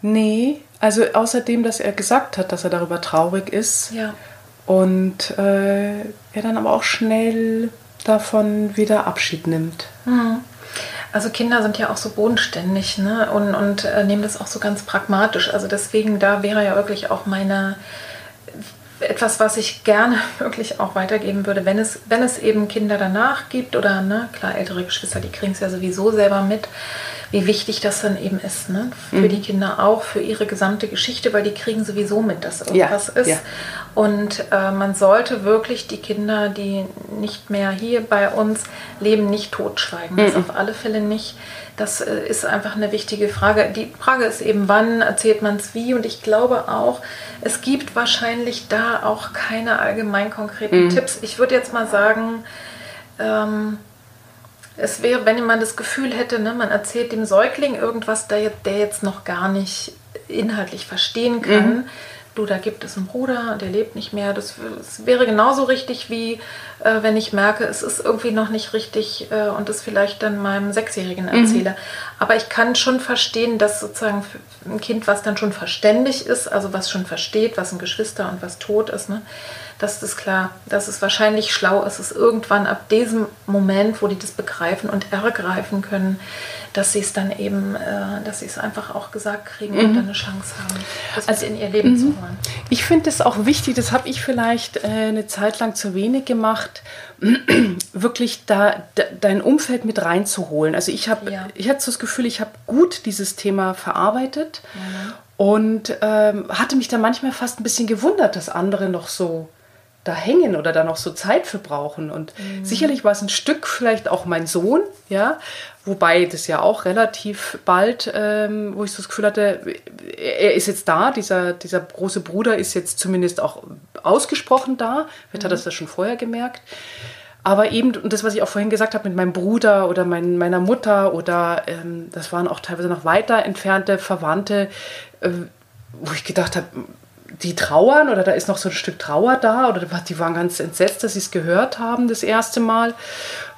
Nee, also außerdem, dass er gesagt hat, dass er darüber traurig ist. Ja. Und äh, er dann aber auch schnell davon wieder Abschied nimmt. Mhm. Also Kinder sind ja auch so bodenständig ne? und, und äh, nehmen das auch so ganz pragmatisch. Also deswegen, da wäre ja wirklich auch meine etwas, was ich gerne wirklich auch weitergeben würde, wenn es, wenn es eben Kinder danach gibt oder ne, klar, ältere Geschwister, die kriegen es ja sowieso selber mit, wie wichtig das dann eben ist. Ne? Für mhm. die Kinder auch, für ihre gesamte Geschichte, weil die kriegen sowieso mit, dass irgendwas ja, ist. Ja. Und äh, man sollte wirklich die Kinder, die nicht mehr hier bei uns leben, nicht totschweigen. Das mhm. auf alle Fälle nicht. Das äh, ist einfach eine wichtige Frage. Die Frage ist eben, wann erzählt man es wie? Und ich glaube auch, es gibt wahrscheinlich da auch keine allgemein konkreten mhm. Tipps. Ich würde jetzt mal sagen, ähm, es wäre, wenn man das Gefühl hätte, ne, man erzählt dem Säugling irgendwas, der, der jetzt noch gar nicht inhaltlich verstehen kann. Mhm du, da gibt es einen Bruder, der lebt nicht mehr. Das, das wäre genauso richtig, wie äh, wenn ich merke, es ist irgendwie noch nicht richtig äh, und das vielleicht dann meinem Sechsjährigen mhm. erzähle. Mhm. Aber ich kann schon verstehen, dass sozusagen ein Kind, was dann schon verständig ist, also was schon versteht, was ein Geschwister und was tot ist, ne, das ist klar, dass es wahrscheinlich schlau ist, es irgendwann ab diesem Moment, wo die das begreifen und ergreifen können, dass sie es dann eben, äh, dass sie es einfach auch gesagt kriegen mhm. und dann eine Chance haben, das also, in ihr Leben mhm. zu holen. Ich finde es auch wichtig, das habe ich vielleicht äh, eine Zeit lang zu wenig gemacht, wirklich da, da, dein Umfeld mit reinzuholen. Also ich habe, ja. ich hatte so das Gefühl, ich habe gut dieses Thema verarbeitet mhm. und ähm, hatte mich da manchmal fast ein bisschen gewundert, dass andere noch so da hängen oder da noch so Zeit für brauchen. Und mhm. sicherlich war es ein Stück vielleicht auch mein Sohn, ja, wobei das ja auch relativ bald, ähm, wo ich so das Gefühl hatte, er ist jetzt da, dieser, dieser große Bruder ist jetzt zumindest auch ausgesprochen da, vielleicht mhm. hat er das schon vorher gemerkt. Aber eben, und das, was ich auch vorhin gesagt habe, mit meinem Bruder oder mein, meiner Mutter oder ähm, das waren auch teilweise noch weiter entfernte Verwandte, äh, wo ich gedacht habe, die trauern oder da ist noch so ein Stück Trauer da oder die waren ganz entsetzt, dass sie es gehört haben das erste Mal.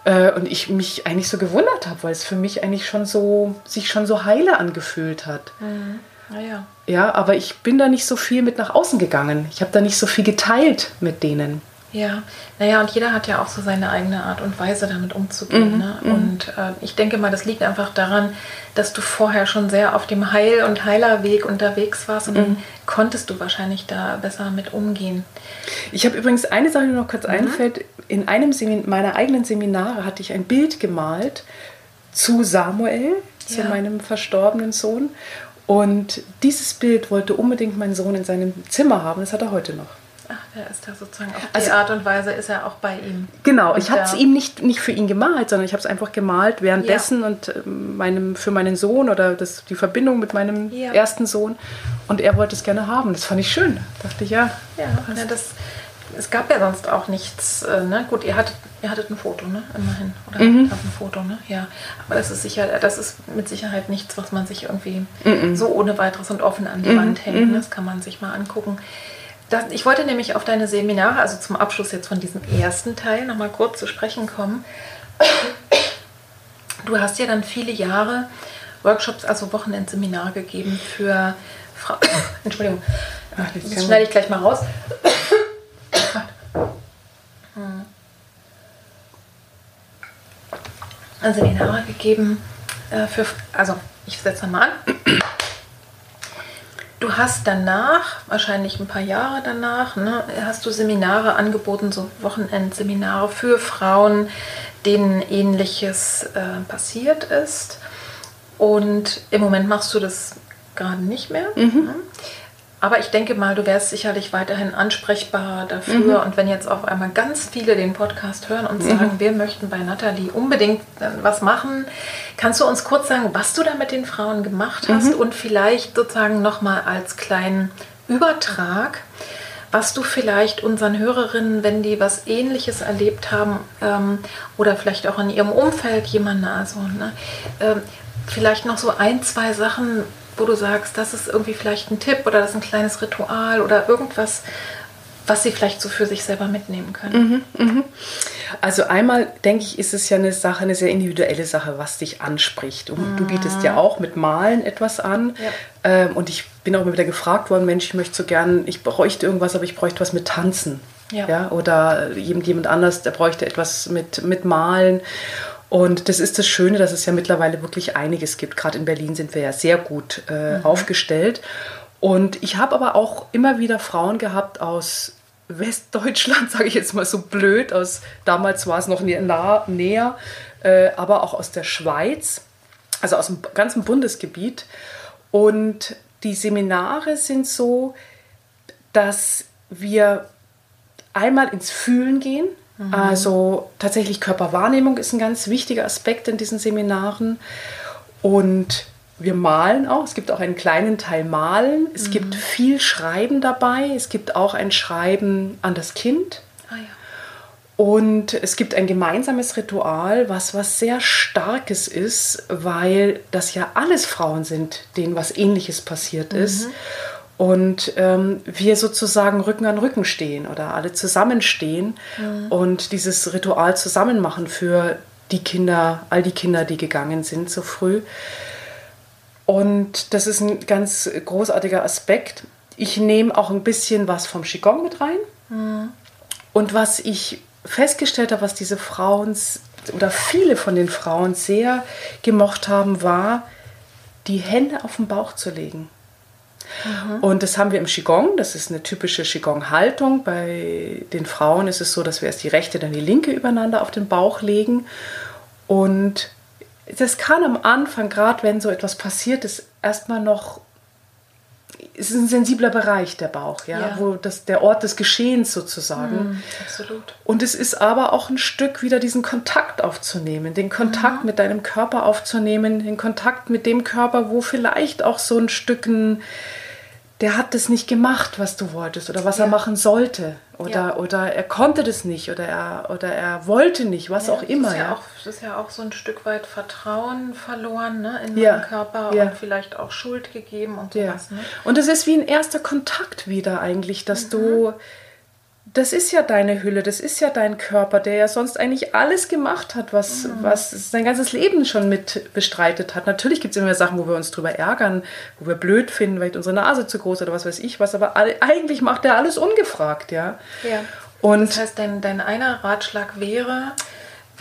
Äh, und ich mich eigentlich so gewundert habe, weil es für mich eigentlich schon so, sich schon so heile angefühlt hat. Mhm. Ja. ja, aber ich bin da nicht so viel mit nach außen gegangen. Ich habe da nicht so viel geteilt mit denen. Ja, naja, und jeder hat ja auch so seine eigene Art und Weise, damit umzugehen. Mhm, ne? Mhm. Und äh, ich denke mal, das liegt einfach daran, dass du vorher schon sehr auf dem Heil- und Heilerweg unterwegs warst und mhm. dann konntest du wahrscheinlich da besser mit umgehen. Ich habe übrigens eine Sache, die mir noch kurz mhm. einfällt. In einem Semin meiner eigenen Seminare hatte ich ein Bild gemalt zu Samuel, zu ja. meinem verstorbenen Sohn. Und dieses Bild wollte unbedingt mein Sohn in seinem Zimmer haben. Das hat er heute noch. Ach, der ist da sozusagen auf also, die Art und Weise ist er auch bei ihm. Genau, und ich habe es ihm nicht, nicht für ihn gemalt, sondern ich habe es einfach gemalt währenddessen ja. und ähm, meinem, für meinen Sohn oder das, die Verbindung mit meinem ja. ersten Sohn. Und er wollte es gerne haben. Das fand ich schön. Da dachte ich, ja. Ja, ja das, es gab ja sonst auch nichts. Äh, ne? Gut, ihr hattet, ihr hattet ein Foto, ne? Immerhin. Oder mhm. ein Foto, ne? Ja. Aber das ist sicher, das ist mit Sicherheit nichts, was man sich irgendwie mhm. so ohne weiteres und offen an die mhm. Wand hängt. Mhm. Das kann man sich mal angucken. Das, ich wollte nämlich auf deine Seminare, also zum Abschluss jetzt von diesem ersten Teil, nochmal kurz zu sprechen kommen. Du hast ja dann viele Jahre Workshops, also Wochenendseminare gegeben für Frauen. Entschuldigung, Ach, das schneide ich gleich mal raus. Also Seminare gegeben äh, für, also ich setze mal an. Du hast danach, wahrscheinlich ein paar Jahre danach, ne, hast du Seminare angeboten, so Wochenendseminare für Frauen, denen ähnliches äh, passiert ist. Und im Moment machst du das gerade nicht mehr. Mhm. Ne? Aber ich denke mal, du wärst sicherlich weiterhin ansprechbar dafür. Mhm. Und wenn jetzt auf einmal ganz viele den Podcast hören und sagen, mhm. wir möchten bei Nathalie unbedingt äh, was machen, kannst du uns kurz sagen, was du da mit den Frauen gemacht hast mhm. und vielleicht sozusagen nochmal als kleinen Übertrag, was du vielleicht unseren Hörerinnen, wenn die was Ähnliches erlebt haben ähm, oder vielleicht auch in ihrem Umfeld jemanden, also ne, ähm, vielleicht noch so ein, zwei Sachen, wo du sagst, das ist irgendwie vielleicht ein Tipp oder das ist ein kleines Ritual oder irgendwas, was sie vielleicht so für sich selber mitnehmen können. Mhm, mh. Also einmal denke ich, ist es ja eine Sache, eine sehr individuelle Sache, was dich anspricht. Und mhm. du bietest ja auch mit Malen etwas an. Ja. Ähm, und ich bin auch immer wieder gefragt worden, Mensch, ich möchte so gern, ich bräuchte irgendwas, aber ich bräuchte was mit Tanzen. Ja. ja? Oder jemand, jemand anders, der bräuchte etwas mit, mit Malen. Und das ist das Schöne, dass es ja mittlerweile wirklich einiges gibt. Gerade in Berlin sind wir ja sehr gut äh, mhm. aufgestellt. Und ich habe aber auch immer wieder Frauen gehabt aus Westdeutschland, sage ich jetzt mal so blöd, aus damals war es noch nah, näher, äh, aber auch aus der Schweiz, also aus dem ganzen Bundesgebiet. Und die Seminare sind so, dass wir einmal ins Fühlen gehen. Mhm. Also tatsächlich Körperwahrnehmung ist ein ganz wichtiger Aspekt in diesen Seminaren. Und wir malen auch. Es gibt auch einen kleinen Teil Malen. Es mhm. gibt viel Schreiben dabei. Es gibt auch ein Schreiben an das Kind. Ah, ja. Und es gibt ein gemeinsames Ritual, was was sehr Starkes ist, weil das ja alles Frauen sind, denen was Ähnliches passiert mhm. Und ähm, wir sozusagen Rücken an Rücken stehen oder alle zusammenstehen mhm. und dieses Ritual zusammen machen für die Kinder, all die Kinder, die gegangen sind so früh. Und das ist ein ganz großartiger Aspekt. Ich nehme auch ein bisschen was vom Qigong mit rein. Mhm. Und was ich festgestellt habe, was diese Frauen oder viele von den Frauen sehr gemocht haben, war, die Hände auf den Bauch zu legen. Mhm. Und das haben wir im Qigong, das ist eine typische Qigong-Haltung. Bei den Frauen ist es so, dass wir erst die rechte, dann die linke übereinander auf den Bauch legen. Und das kann am Anfang, gerade wenn so etwas passiert ist, erstmal noch es ist ein sensibler Bereich, der Bauch, ja, ja. wo das der Ort des Geschehens sozusagen. Mm, absolut. Und es ist aber auch ein Stück wieder diesen Kontakt aufzunehmen, den Kontakt mhm. mit deinem Körper aufzunehmen, den Kontakt mit dem Körper, wo vielleicht auch so ein Stück ein, der hat das nicht gemacht, was du wolltest oder was ja. er machen sollte. Oder, ja. oder er konnte das nicht oder er, oder er wollte nicht, was ja, auch immer. Ist ja, Auch, das ist ja auch so ein Stück weit Vertrauen verloren ne, in meinen Körper und vielleicht auch Schuld gegeben und sowas. Ne? Und es ist wie ein erster Kontakt wieder eigentlich, dass mhm. du das ist ja deine Hülle, das ist ja dein Körper, der ja sonst eigentlich alles gemacht hat, was, mhm. was sein ganzes Leben schon mit bestreitet hat. Natürlich gibt es immer Sachen, wo wir uns drüber ärgern, wo wir blöd finden, weil unsere Nase zu groß oder was weiß ich was, aber eigentlich macht er alles ungefragt, ja. Ja. Und das heißt, dein, dein einer Ratschlag wäre,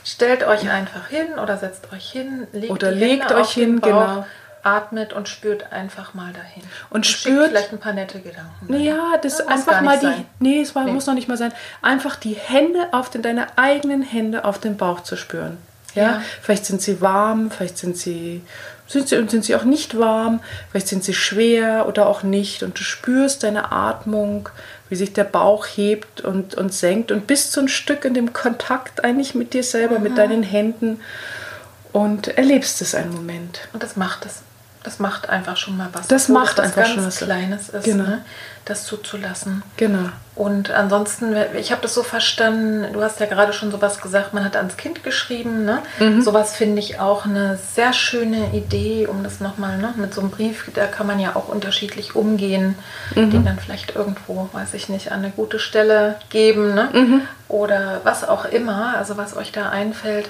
stellt euch einfach hin oder setzt euch hin, legt oder legt euch hin, Bauch, genau atmet und spürt einfach mal dahin. Und, und spürt vielleicht ein paar nette Gedanken. Ja, das ja, einfach mal die. Sein. Nee, es war, nee. muss noch nicht mal sein. Einfach die Hände auf den, deine eigenen Hände auf den Bauch zu spüren. Ja? ja. Vielleicht sind sie warm, vielleicht sind sie, sind sie sind sie auch nicht warm, vielleicht sind sie schwer oder auch nicht. Und du spürst deine Atmung, wie sich der Bauch hebt und, und senkt und bist so ein Stück in dem Kontakt eigentlich mit dir selber, mhm. mit deinen Händen und erlebst es einen Moment. Und das macht es das macht einfach schon mal was. Das macht das einfach schon was. Kleines ist, genau. ne? das zuzulassen. Genau. Und ansonsten, ich habe das so verstanden, du hast ja gerade schon sowas gesagt, man hat ans Kind geschrieben. Ne? Mhm. Sowas finde ich auch eine sehr schöne Idee, um das nochmal ne? mit so einem Brief, da kann man ja auch unterschiedlich umgehen, mhm. den dann vielleicht irgendwo, weiß ich nicht, an eine gute Stelle geben ne? Mhm. oder was auch immer, also was euch da einfällt.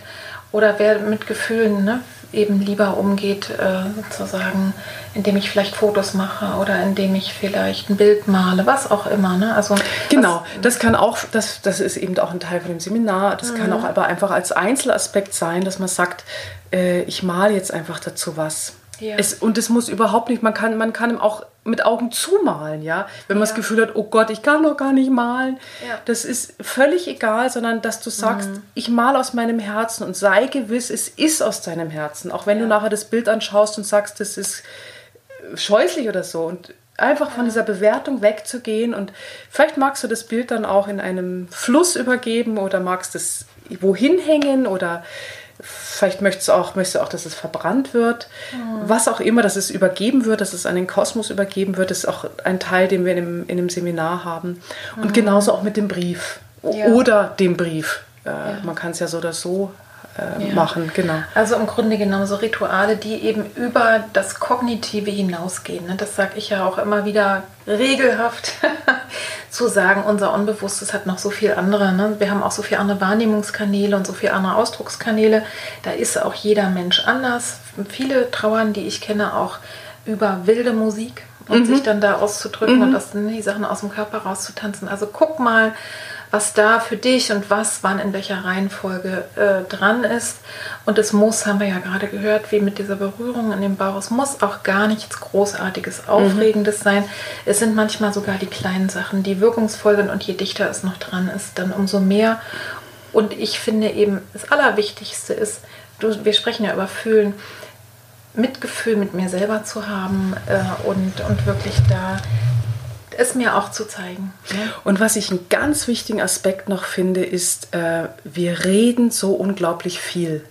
Oder wer mit Gefühlen, ne? Eben lieber umgeht, äh, sozusagen, indem ich vielleicht Fotos mache oder indem ich vielleicht ein Bild male, was auch immer. Ne? Also, genau, das kann auch, das, das ist eben auch ein Teil von dem Seminar. Das mhm. kann auch aber einfach als Einzelaspekt sein, dass man sagt, äh, ich male jetzt einfach dazu was. Ja. Es, und es muss überhaupt nicht, man kann, man kann auch mit Augen zumalen, ja. Wenn man ja. das Gefühl hat, oh Gott, ich kann noch gar nicht malen. Ja. Das ist völlig egal, sondern dass du sagst, mhm. ich male aus meinem Herzen und sei gewiss, es ist aus deinem Herzen. Auch wenn du nachher das Bild anschaust und sagst, das ist scheußlich oder so. Und einfach von dieser Bewertung wegzugehen und vielleicht magst du das Bild dann auch in einem Fluss übergeben oder magst es wohin hängen oder Vielleicht möchtest du auch, möchtest du auch, dass es verbrannt wird. Mhm. Was auch immer, dass es übergeben wird, dass es an den Kosmos übergeben wird, ist auch ein Teil, den wir in dem, in dem Seminar haben. Und mhm. genauso auch mit dem Brief ja. oder dem Brief. Äh, ja. Man kann es ja so oder so äh, ja. machen, genau. Also im Grunde genommen so Rituale, die eben über das Kognitive hinausgehen. Ne? Das sage ich ja auch immer wieder regelhaft zu sagen, unser Unbewusstes hat noch so viel andere. Ne? Wir haben auch so viele andere Wahrnehmungskanäle und so viele andere Ausdruckskanäle. Da ist auch jeder Mensch anders. Viele trauern, die ich kenne, auch über wilde Musik und mhm. sich dann da auszudrücken mhm. und aus, die Sachen aus dem Körper rauszutanzen. Also guck mal, was da für dich und was wann in welcher Reihenfolge äh, dran ist. Und es muss, haben wir ja gerade gehört, wie mit dieser Berührung in dem Bauch, es muss auch gar nichts Großartiges, Aufregendes mhm. sein. Es sind manchmal sogar die kleinen Sachen, die wirkungsvoll sind und je dichter es noch dran ist, dann umso mehr. Und ich finde eben, das Allerwichtigste ist, du, wir sprechen ja über Fühlen, Mitgefühl mit mir selber zu haben äh, und, und wirklich da es mir auch zu zeigen. Ja. Und was ich einen ganz wichtigen Aspekt noch finde, ist, äh, wir reden so unglaublich viel.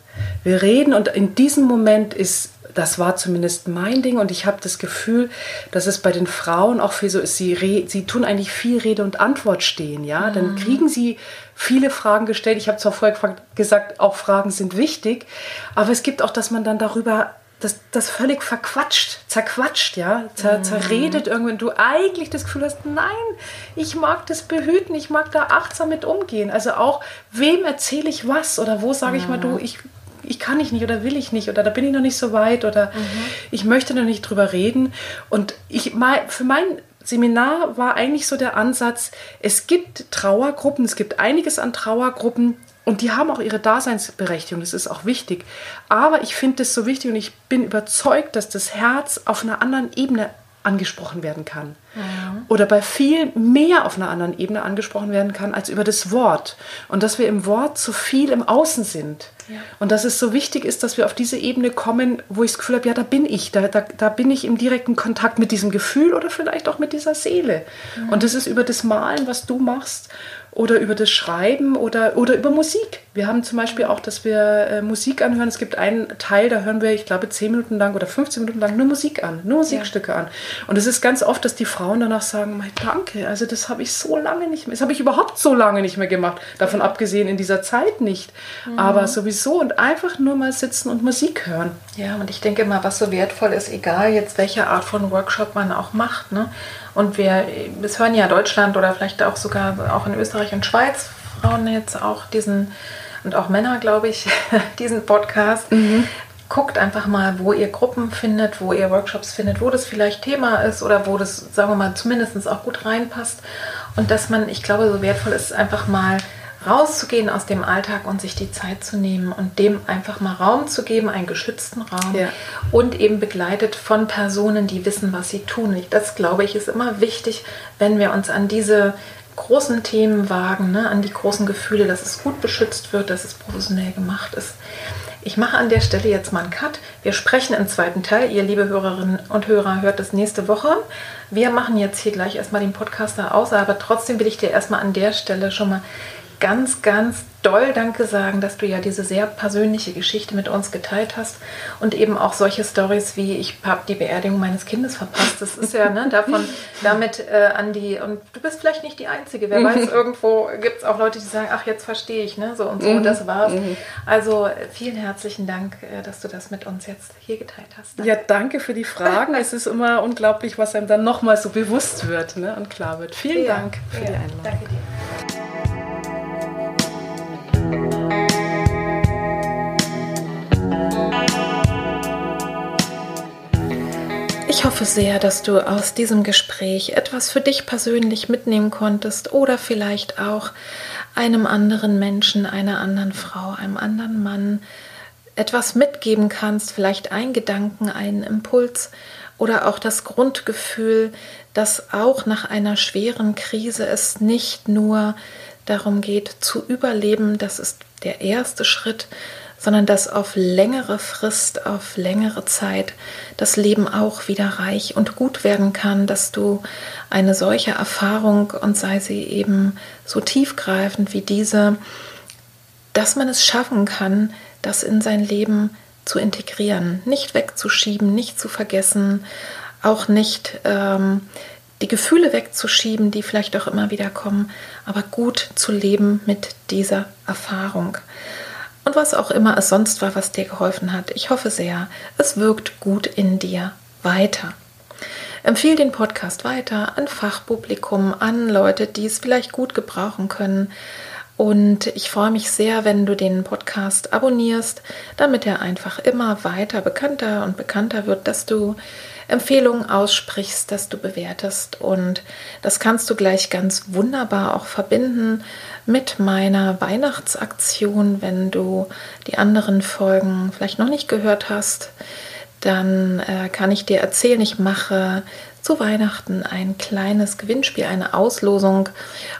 Wir reden und in diesem Moment ist, das war zumindest mein Ding und ich habe das Gefühl, dass es bei den Frauen auch viel so ist, sie, sie tun eigentlich viel Rede und Antwort stehen, ja, mhm. dann kriegen sie viele Fragen gestellt. Ich habe zwar vorher gesagt, auch Fragen sind wichtig, aber es gibt auch, dass man dann darüber das, das völlig verquatscht, zerquatscht, ja, Zer, mhm. zerredet irgendwann. Du eigentlich das Gefühl hast, nein, ich mag das behüten, ich mag da achtsam mit umgehen. Also auch, wem erzähle ich was oder wo sage ich mal, du, mhm. ich, ich kann ich nicht oder will ich nicht oder da bin ich noch nicht so weit oder mhm. ich möchte noch nicht drüber reden. Und ich mal für mein Seminar war eigentlich so der Ansatz, es gibt Trauergruppen, es gibt einiges an Trauergruppen, und die haben auch ihre Daseinsberechtigung, das ist auch wichtig. Aber ich finde das so wichtig und ich bin überzeugt, dass das Herz auf einer anderen Ebene angesprochen werden kann. Ja. Oder bei viel mehr auf einer anderen Ebene angesprochen werden kann als über das Wort. Und dass wir im Wort zu viel im Außen sind. Ja. Und dass es so wichtig ist, dass wir auf diese Ebene kommen, wo ich das Gefühl habe, ja, da bin ich, da, da, da bin ich im direkten Kontakt mit diesem Gefühl oder vielleicht auch mit dieser Seele. Ja. Und das ist über das Malen, was du machst oder über das Schreiben oder, oder über Musik. Wir haben zum Beispiel auch, dass wir äh, Musik anhören. Es gibt einen Teil, da hören wir, ich glaube, 10 Minuten lang oder 15 Minuten lang nur Musik an, nur Musikstücke ja. an. Und es ist ganz oft, dass die Frauen danach sagen, danke, also das habe ich so lange nicht mehr, das habe ich überhaupt so lange nicht mehr gemacht. Davon ja. abgesehen in dieser Zeit nicht. Mhm. Aber sowieso und einfach nur mal sitzen und Musik hören. Ja, und ich denke mal, was so wertvoll ist, egal jetzt welche Art von Workshop man auch macht, ne? Und wir, es hören ja Deutschland oder vielleicht auch sogar auch in Österreich und Schweiz Frauen jetzt auch diesen und auch Männer, glaube ich, diesen Podcast. Mhm. Guckt einfach mal, wo ihr Gruppen findet, wo ihr Workshops findet, wo das vielleicht Thema ist oder wo das, sagen wir mal, zumindest auch gut reinpasst. Und dass man, ich glaube, so wertvoll ist, einfach mal rauszugehen aus dem Alltag und sich die Zeit zu nehmen und dem einfach mal Raum zu geben, einen geschützten Raum ja. und eben begleitet von Personen, die wissen, was sie tun. Das glaube ich ist immer wichtig, wenn wir uns an diese großen Themen wagen, ne, an die großen Gefühle, dass es gut beschützt wird, dass es professionell gemacht ist. Ich mache an der Stelle jetzt mal einen Cut. Wir sprechen im zweiten Teil. Ihr liebe Hörerinnen und Hörer hört das nächste Woche. Wir machen jetzt hier gleich erstmal den Podcaster aus, aber trotzdem will ich dir erstmal an der Stelle schon mal ganz, ganz doll Danke sagen, dass du ja diese sehr persönliche Geschichte mit uns geteilt hast und eben auch solche Stories wie ich habe die Beerdigung meines Kindes verpasst. Das ist ja ne, davon damit äh, an die und du bist vielleicht nicht die Einzige. Wer weiß, irgendwo gibt es auch Leute, die sagen, ach jetzt verstehe ich, ne, so und so und das war's. Mhm. Also vielen herzlichen Dank, äh, dass du das mit uns jetzt hier geteilt hast. Danke. Ja, danke für die Fragen. es ist immer unglaublich, was einem dann nochmal so bewusst wird ne, und klar wird. Vielen ja, Dank für ja, die Einladung. Danke dir. Ich hoffe sehr, dass du aus diesem Gespräch etwas für dich persönlich mitnehmen konntest oder vielleicht auch einem anderen Menschen, einer anderen Frau, einem anderen Mann etwas mitgeben kannst, vielleicht ein Gedanken, einen Impuls oder auch das Grundgefühl, dass auch nach einer schweren Krise es nicht nur darum geht zu überleben, das ist der erste Schritt, sondern dass auf längere Frist, auf längere Zeit das Leben auch wieder reich und gut werden kann, dass du eine solche Erfahrung und sei sie eben so tiefgreifend wie diese, dass man es schaffen kann, das in sein Leben zu integrieren, nicht wegzuschieben, nicht zu vergessen, auch nicht ähm, die Gefühle wegzuschieben, die vielleicht auch immer wieder kommen, aber gut zu leben mit dieser Erfahrung. Und was auch immer es sonst war, was dir geholfen hat, ich hoffe sehr, es wirkt gut in dir weiter. Empfehle den Podcast weiter an Fachpublikum, an Leute, die es vielleicht gut gebrauchen können. Und ich freue mich sehr, wenn du den Podcast abonnierst, damit er einfach immer weiter bekannter und bekannter wird, dass du Empfehlungen aussprichst, dass du bewertest. Und das kannst du gleich ganz wunderbar auch verbinden mit meiner Weihnachtsaktion, wenn du die anderen Folgen vielleicht noch nicht gehört hast dann äh, kann ich dir erzählen, ich mache zu Weihnachten ein kleines Gewinnspiel, eine Auslosung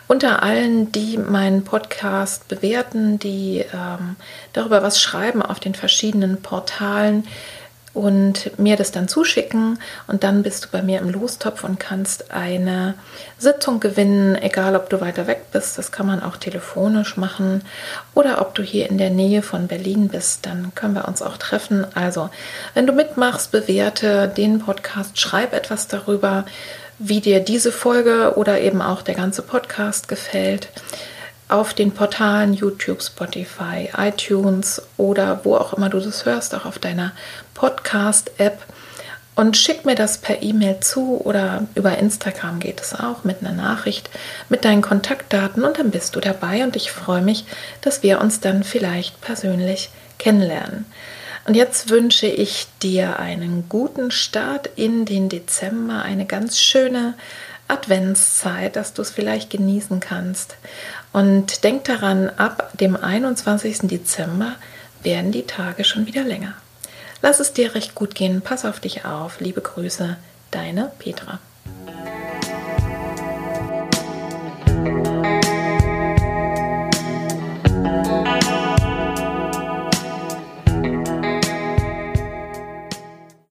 unter allen, die meinen Podcast bewerten, die ähm, darüber was schreiben auf den verschiedenen Portalen und mir das dann zuschicken. Und dann bist du bei mir im Lostopf und kannst eine Sitzung gewinnen, egal ob du weiter weg bist, das kann man auch telefonisch machen. Oder ob du hier in der Nähe von Berlin bist, dann können wir uns auch treffen. Also, wenn du mitmachst, bewerte den Podcast, schreib etwas darüber, wie dir diese Folge oder eben auch der ganze Podcast gefällt auf den Portalen YouTube, Spotify, iTunes oder wo auch immer du das hörst, auch auf deiner Podcast-App. Und schick mir das per E-Mail zu oder über Instagram geht es auch mit einer Nachricht mit deinen Kontaktdaten und dann bist du dabei und ich freue mich, dass wir uns dann vielleicht persönlich kennenlernen. Und jetzt wünsche ich dir einen guten Start in den Dezember, eine ganz schöne Adventszeit, dass du es vielleicht genießen kannst. Und denk daran, ab dem 21. Dezember werden die Tage schon wieder länger. Lass es dir recht gut gehen, pass auf dich auf. Liebe Grüße, deine Petra.